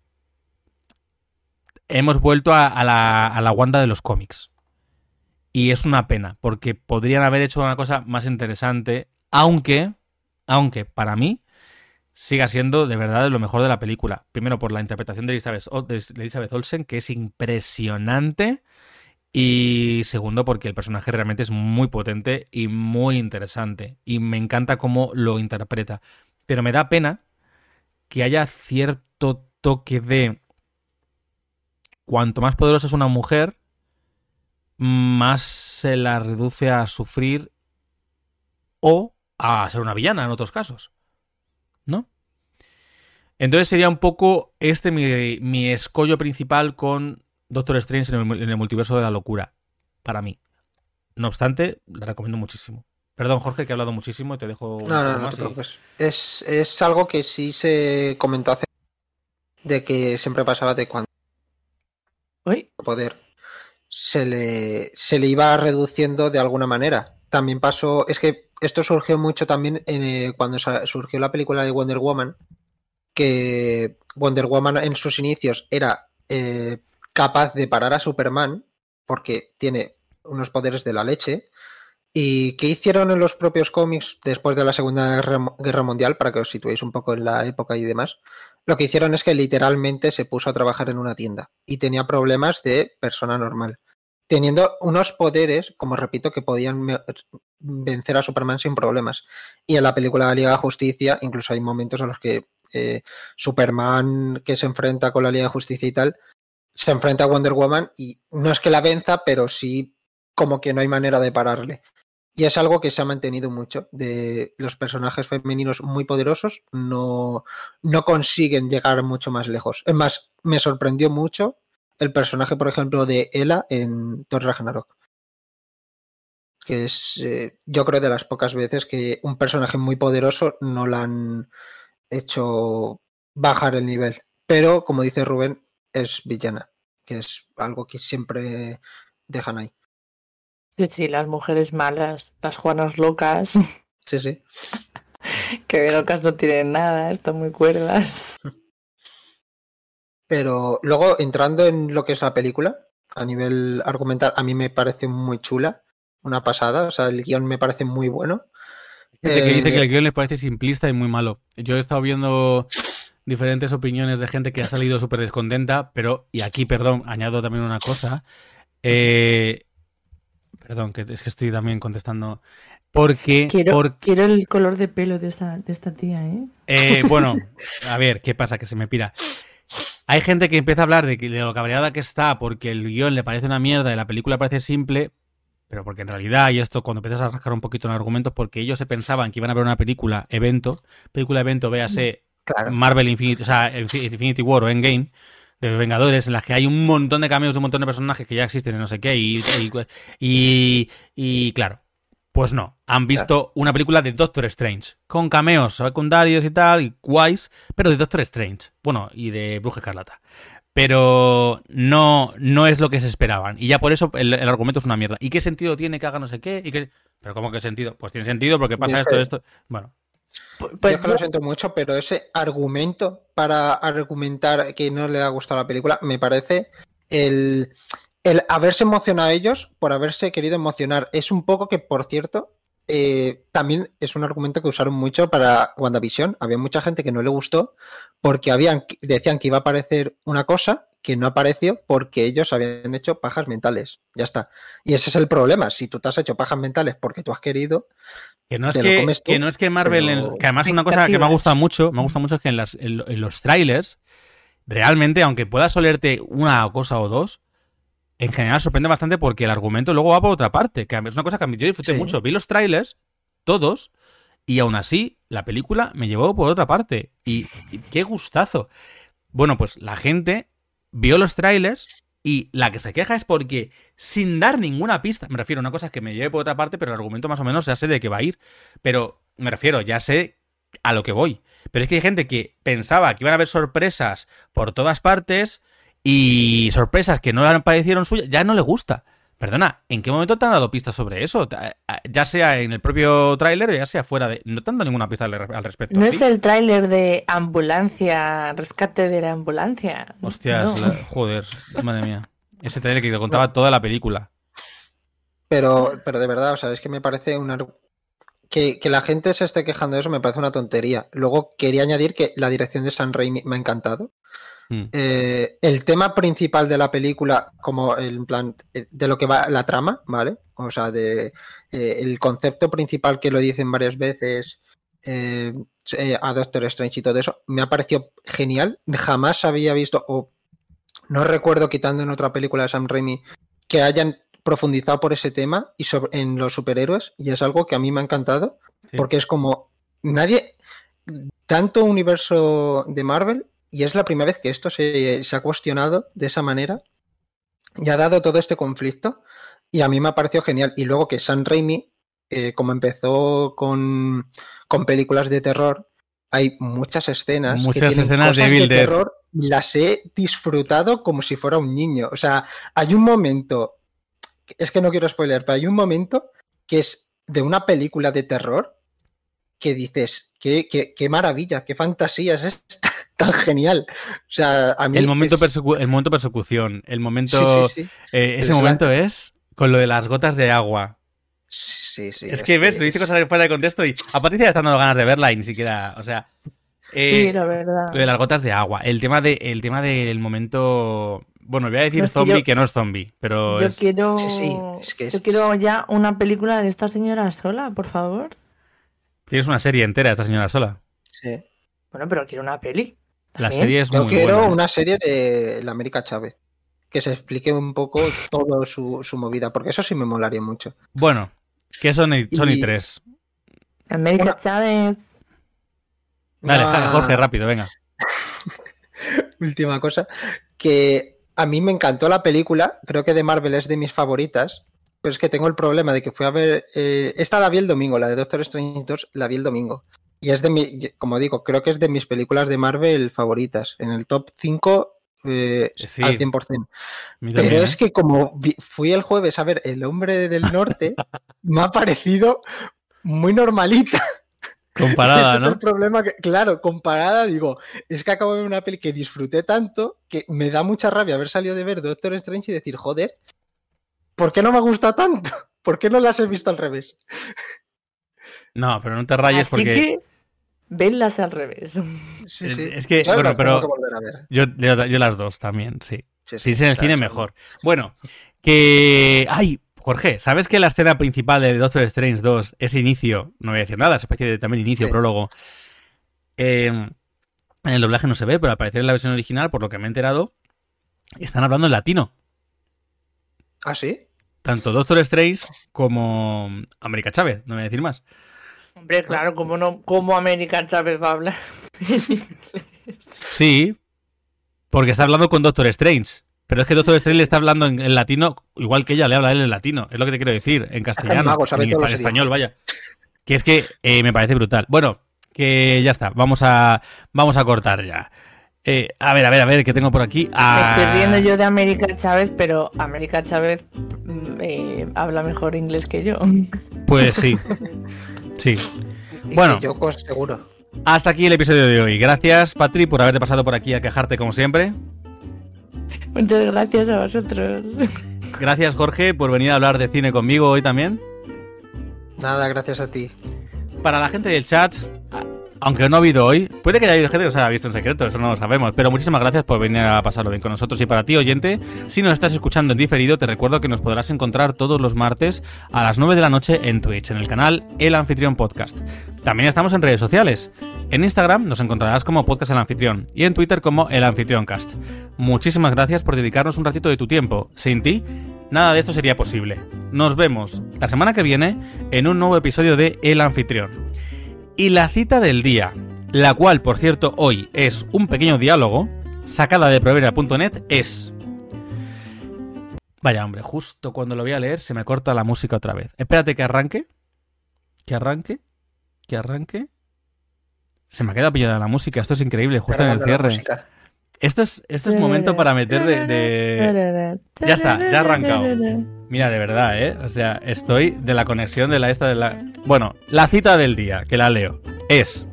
hemos vuelto a, la, a la Wanda de los cómics. Y es una pena, porque podrían haber hecho una cosa más interesante, aunque, aunque para mí siga siendo de verdad lo mejor de la película. Primero por la interpretación de Elizabeth, de Elizabeth Olsen, que es impresionante. Y segundo, porque el personaje realmente es muy potente y muy interesante. Y me encanta cómo lo interpreta. Pero me da pena que haya cierto toque de cuanto más poderosa es una mujer, más se la reduce a sufrir o a ser una villana en otros casos. ¿No? Entonces sería un poco este mi, mi escollo principal con Doctor Strange en el, en el, multiverso de la locura. Para mí. No obstante, la recomiendo muchísimo. Perdón, Jorge, que he hablado muchísimo y te dejo. No, no, no, más no y... es, es algo que sí se comentó hace. De que siempre pasaba de cuando. Poder. Se le, se le iba reduciendo de alguna manera. También pasó. Es que esto surgió mucho también en, eh, cuando surgió la película de Wonder Woman. Que Wonder Woman en sus inicios era eh, capaz de parar a Superman. Porque tiene unos poderes de la leche. ¿Y qué hicieron en los propios cómics después de la Segunda Guerra Mundial? Para que os situéis un poco en la época y demás. Lo que hicieron es que literalmente se puso a trabajar en una tienda y tenía problemas de persona normal. Teniendo unos poderes, como repito, que podían vencer a Superman sin problemas. Y en la película de la Liga de Justicia, incluso hay momentos en los que eh, Superman, que se enfrenta con la Liga de Justicia y tal, se enfrenta a Wonder Woman y no es que la venza, pero sí como que no hay manera de pararle. Y es algo que se ha mantenido mucho, de los personajes femeninos muy poderosos no, no consiguen llegar mucho más lejos. Es más, me sorprendió mucho el personaje, por ejemplo, de Ella en Thor Ragnarok. Que es, eh, yo creo, de las pocas veces que un personaje muy poderoso no la han hecho bajar el nivel. Pero, como dice Rubén, es villana, que es algo que siempre dejan ahí. Sí, sí, las mujeres malas, las Juanas locas. Sí, sí. que de locas no tienen nada, están muy cuerdas. Pero luego, entrando en lo que es la película, a nivel argumental, a mí me parece muy chula, una pasada. O sea, el guion me parece muy bueno. Gente eh, que dice que el guion les parece simplista y muy malo. Yo he estado viendo diferentes opiniones de gente que ha salido súper descontenta, pero, y aquí, perdón, añado también una cosa. Eh, Perdón, que es que estoy también contestando. Porque quiero, quiero el color de pelo de esta, de esta tía, ¿eh? ¿eh? Bueno, a ver, ¿qué pasa? Que se me pira. Hay gente que empieza a hablar de, que, de lo cabreada que está porque el guion le parece una mierda y la película parece simple, pero porque en realidad, y esto cuando empiezas a rascar un poquito en argumentos, porque ellos se pensaban que iban a ver una película evento, película evento, véase claro. Marvel Infinity, o sea, Infinity War o Endgame, de Vengadores, en las que hay un montón de cameos de un montón de personajes que ya existen y no sé qué, y, y, y, y claro, pues no, han visto una película de Doctor Strange, con cameos secundarios y tal, y guays, pero de Doctor Strange, bueno, y de Bruja Escarlata. Pero no, no es lo que se esperaban. Y ya por eso el, el, argumento es una mierda. ¿Y qué sentido tiene que haga no sé qué? ¿Y qué? ¿Pero cómo que sentido? Pues tiene sentido porque pasa esto, esto. Bueno, pues, yo que lo siento mucho, pero ese argumento para argumentar que no le ha gustado la película, me parece el, el haberse emocionado a ellos por haberse querido emocionar. Es un poco que, por cierto, eh, también es un argumento que usaron mucho para WandaVision. Había mucha gente que no le gustó porque habían, decían que iba a aparecer una cosa que no apareció porque ellos habían hecho pajas mentales. Ya está. Y ese es el problema. Si tú te has hecho pajas mentales porque tú has querido. Que no es que, que no es que Marvel, en- que además una cosa que me ha gustado mucho, me ha gustado mucho es que en, las- en lo- en los trailers, realmente, aunque puedas olerte una cosa o dos, en general sorprende bastante porque el argumento luego va por otra parte, que es una cosa que yo disfruté Sí. mucho. Vi los trailers, todos, y aún así, la película me llevó por otra parte. Y, y qué gustazo. Bueno, pues la gente vio los trailers y la que se queja es porque, sin dar ninguna pista, me refiero a una cosa que me lleve por otra parte, pero el argumento más o menos ya sé de qué va a ir. Pero me refiero, ya sé a lo que voy. Pero es que hay gente que pensaba que iban a haber sorpresas por todas partes y sorpresas que no le parecieron suyas, ya no le gusta. Perdona, ¿en qué momento te han dado pistas sobre eso? Ta- Ya sea en el propio tráiler o ya sea fuera de... No te han dado ninguna pista al, al respecto. No ¿sí? es el tráiler de ambulancia, rescate de la ambulancia. Hostias, No. la- joder, madre mía. Ese tráiler que te contaba toda la película. Pero, pero de verdad, o sea, es que me parece una. Que, que la gente se esté quejando de eso me parece una tontería. Luego quería añadir que la dirección de San Raimi me ha encantado. Mm. Eh, el tema principal de la película, como el en plan eh, de lo que va la trama, ¿vale? O sea, de eh, el concepto principal que lo dicen varias veces eh, a Doctor Strange y todo eso, me ha parecido genial. Jamás había visto, o no recuerdo quitando en otra película de Sam Raimi, que hayan profundizado por ese tema y sobre, en los superhéroes, y es algo que a mí me ha encantado, Sí. porque es como nadie, tanto universo de Marvel, y es la primera vez que esto se, se ha cuestionado de esa manera, y ha dado todo este conflicto, y a mí me ha parecido genial. Y luego que Sam Raimi, eh, como empezó con, con películas de terror, hay muchas escenas. que Muchas tienen escenas de terror, y las he disfrutado como si fuera un niño. O sea, hay un momento, es que no quiero spoiler, pero hay un momento que es de una película de terror que dices, qué, qué, qué maravilla, qué fantasía es esta, tan genial. O sea, a mí El momento, es- persecu- el momento persecución, el momento... Sí, sí, sí. eh, ese Es la- momento es con lo de las gotas de agua. Sí, sí, es que ves, lo dice cosas fuera de contexto y a Patricia le están dando ganas de verla y ni siquiera, o sea... eh, Sí, la verdad. Lo de las gotas de agua. El tema, de, el tema del momento. Bueno, voy a decir No, es que zombie yo- que no es zombie, pero Yo es. quiero. Sí, sí, es que es- Yo quiero ya una película de esta señora sola, por favor. Tienes una serie entera de esta señora sola. sí. Bueno, pero quiero una peli. La serie es Yo muy quiero buena. una serie de la América Chávez. Que se explique un poco todo su, su movida, porque eso sí me molaría mucho. Bueno, que son, y- son y tres. América Una- Chávez. Vale, Una Jorge, rápido, venga. Última cosa. Que a mí me encantó la película. Creo que de Marvel es de mis favoritas. Pero es que tengo el problema de que fui a ver. eh, esta la vi el domingo, la de Doctor Strange 2 la vi el domingo. Y es de mi. Como digo, creo que es de mis películas de Marvel favoritas. En el top 5 eh, Sí. al 100%. A mí Pero también, es ¿eh? que como vi- fui el jueves a ver El Hombre del Norte, me ha parecido muy normalita. Comparada, Ese es el ¿no? problema que, claro, comparada, digo, es que acabo de ver una peli que disfruté tanto que me da mucha rabia haber salido de ver Doctor Strange y decir, joder, ¿por qué no me gusta tanto? ¿Por qué no las he visto al revés? No, pero no te rayes Así porque. que. Venlas al revés. Sí, Eh, sí. es que, Yo bueno, pero- tengo que volver a ver. Yo, yo, yo las dos también, sí. Sí, Si es en el cine, mejor. Bueno, que. ¡Ay! Jorge, ¿sabes que la escena principal de Doctor Strange 2 es inicio? No voy a decir nada, es especie de también inicio, Sí. prólogo. Eh, en el doblaje no se ve, pero al parecer en la versión original, por lo que me he enterado, están hablando en latino. ¿Ah, sí? Tanto Doctor Strange como América Chávez, no voy a decir más. Hombre, claro, como no, como América Chávez va a hablar. Sí, porque está hablando con Doctor Strange. Pero es que Doctor Strange le está hablando en, en latino, igual que ella le habla a él en latino. Es lo que te quiero decir, en castellano. mago, en español, vaya. Que es que eh, me parece brutal. Bueno, que ya está. Vamos a, vamos a cortar ya. Eh, a ver, a ver, a ver, ¿qué tengo por aquí? Me estoy riendo yo de América Chávez, pero América Chávez mm, eh, habla mejor inglés que yo. Pues sí. Sí. Y Bueno. seguro. Hasta aquí el episodio de hoy. Gracias, Patri, por haberte pasado por aquí a quejarte como siempre. Muchas gracias a vosotros. Gracias, Jorge, por venir a hablar de cine conmigo hoy también. Nada, gracias a ti. Para la gente del chat, aunque no ha habido hoy, puede que haya habido gente que os haya visto en secreto, eso no lo sabemos. Pero muchísimas gracias por venir a pasarlo bien con nosotros. Y para ti, oyente, si nos estás escuchando en diferido, te recuerdo que nos podrás encontrar todos los martes a las 9 de la noche en Twitch, en el canal El Anfitrión Podcast. También estamos en redes sociales. En Instagram nos encontrarás como Podcast El Anfitrión y en Twitter como El Anfitrión Cast. Muchísimas gracias por dedicarnos un ratito de tu tiempo. Sin ti, nada de esto sería posible. Nos vemos la semana que viene en un nuevo episodio de El Anfitrión. Y la cita del día, la cual, por cierto, hoy es un pequeño diálogo, sacada de proverbia.net, es... Vaya hombre, justo cuando lo voy a leer se me corta la música otra vez. Espérate que arranque. Que arranque. Que arranque. Se me ha quedado pillada la música. Esto es increíble, justo en el cierre. Esto es, esto es momento para meter de, de, Ya está, ya ha arrancado. Mira, de verdad, ¿eh? O sea, estoy de la conexión de la esta de la... Bueno, la cita del día, que la leo, es...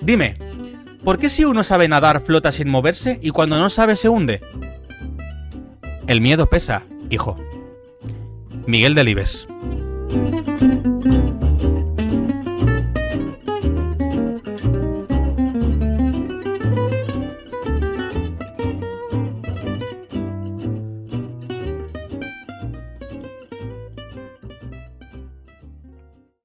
Dime, ¿por qué si uno sabe nadar flota sin moverse y cuando no sabe se hunde? El miedo pesa, hijo. Miguel Delibes.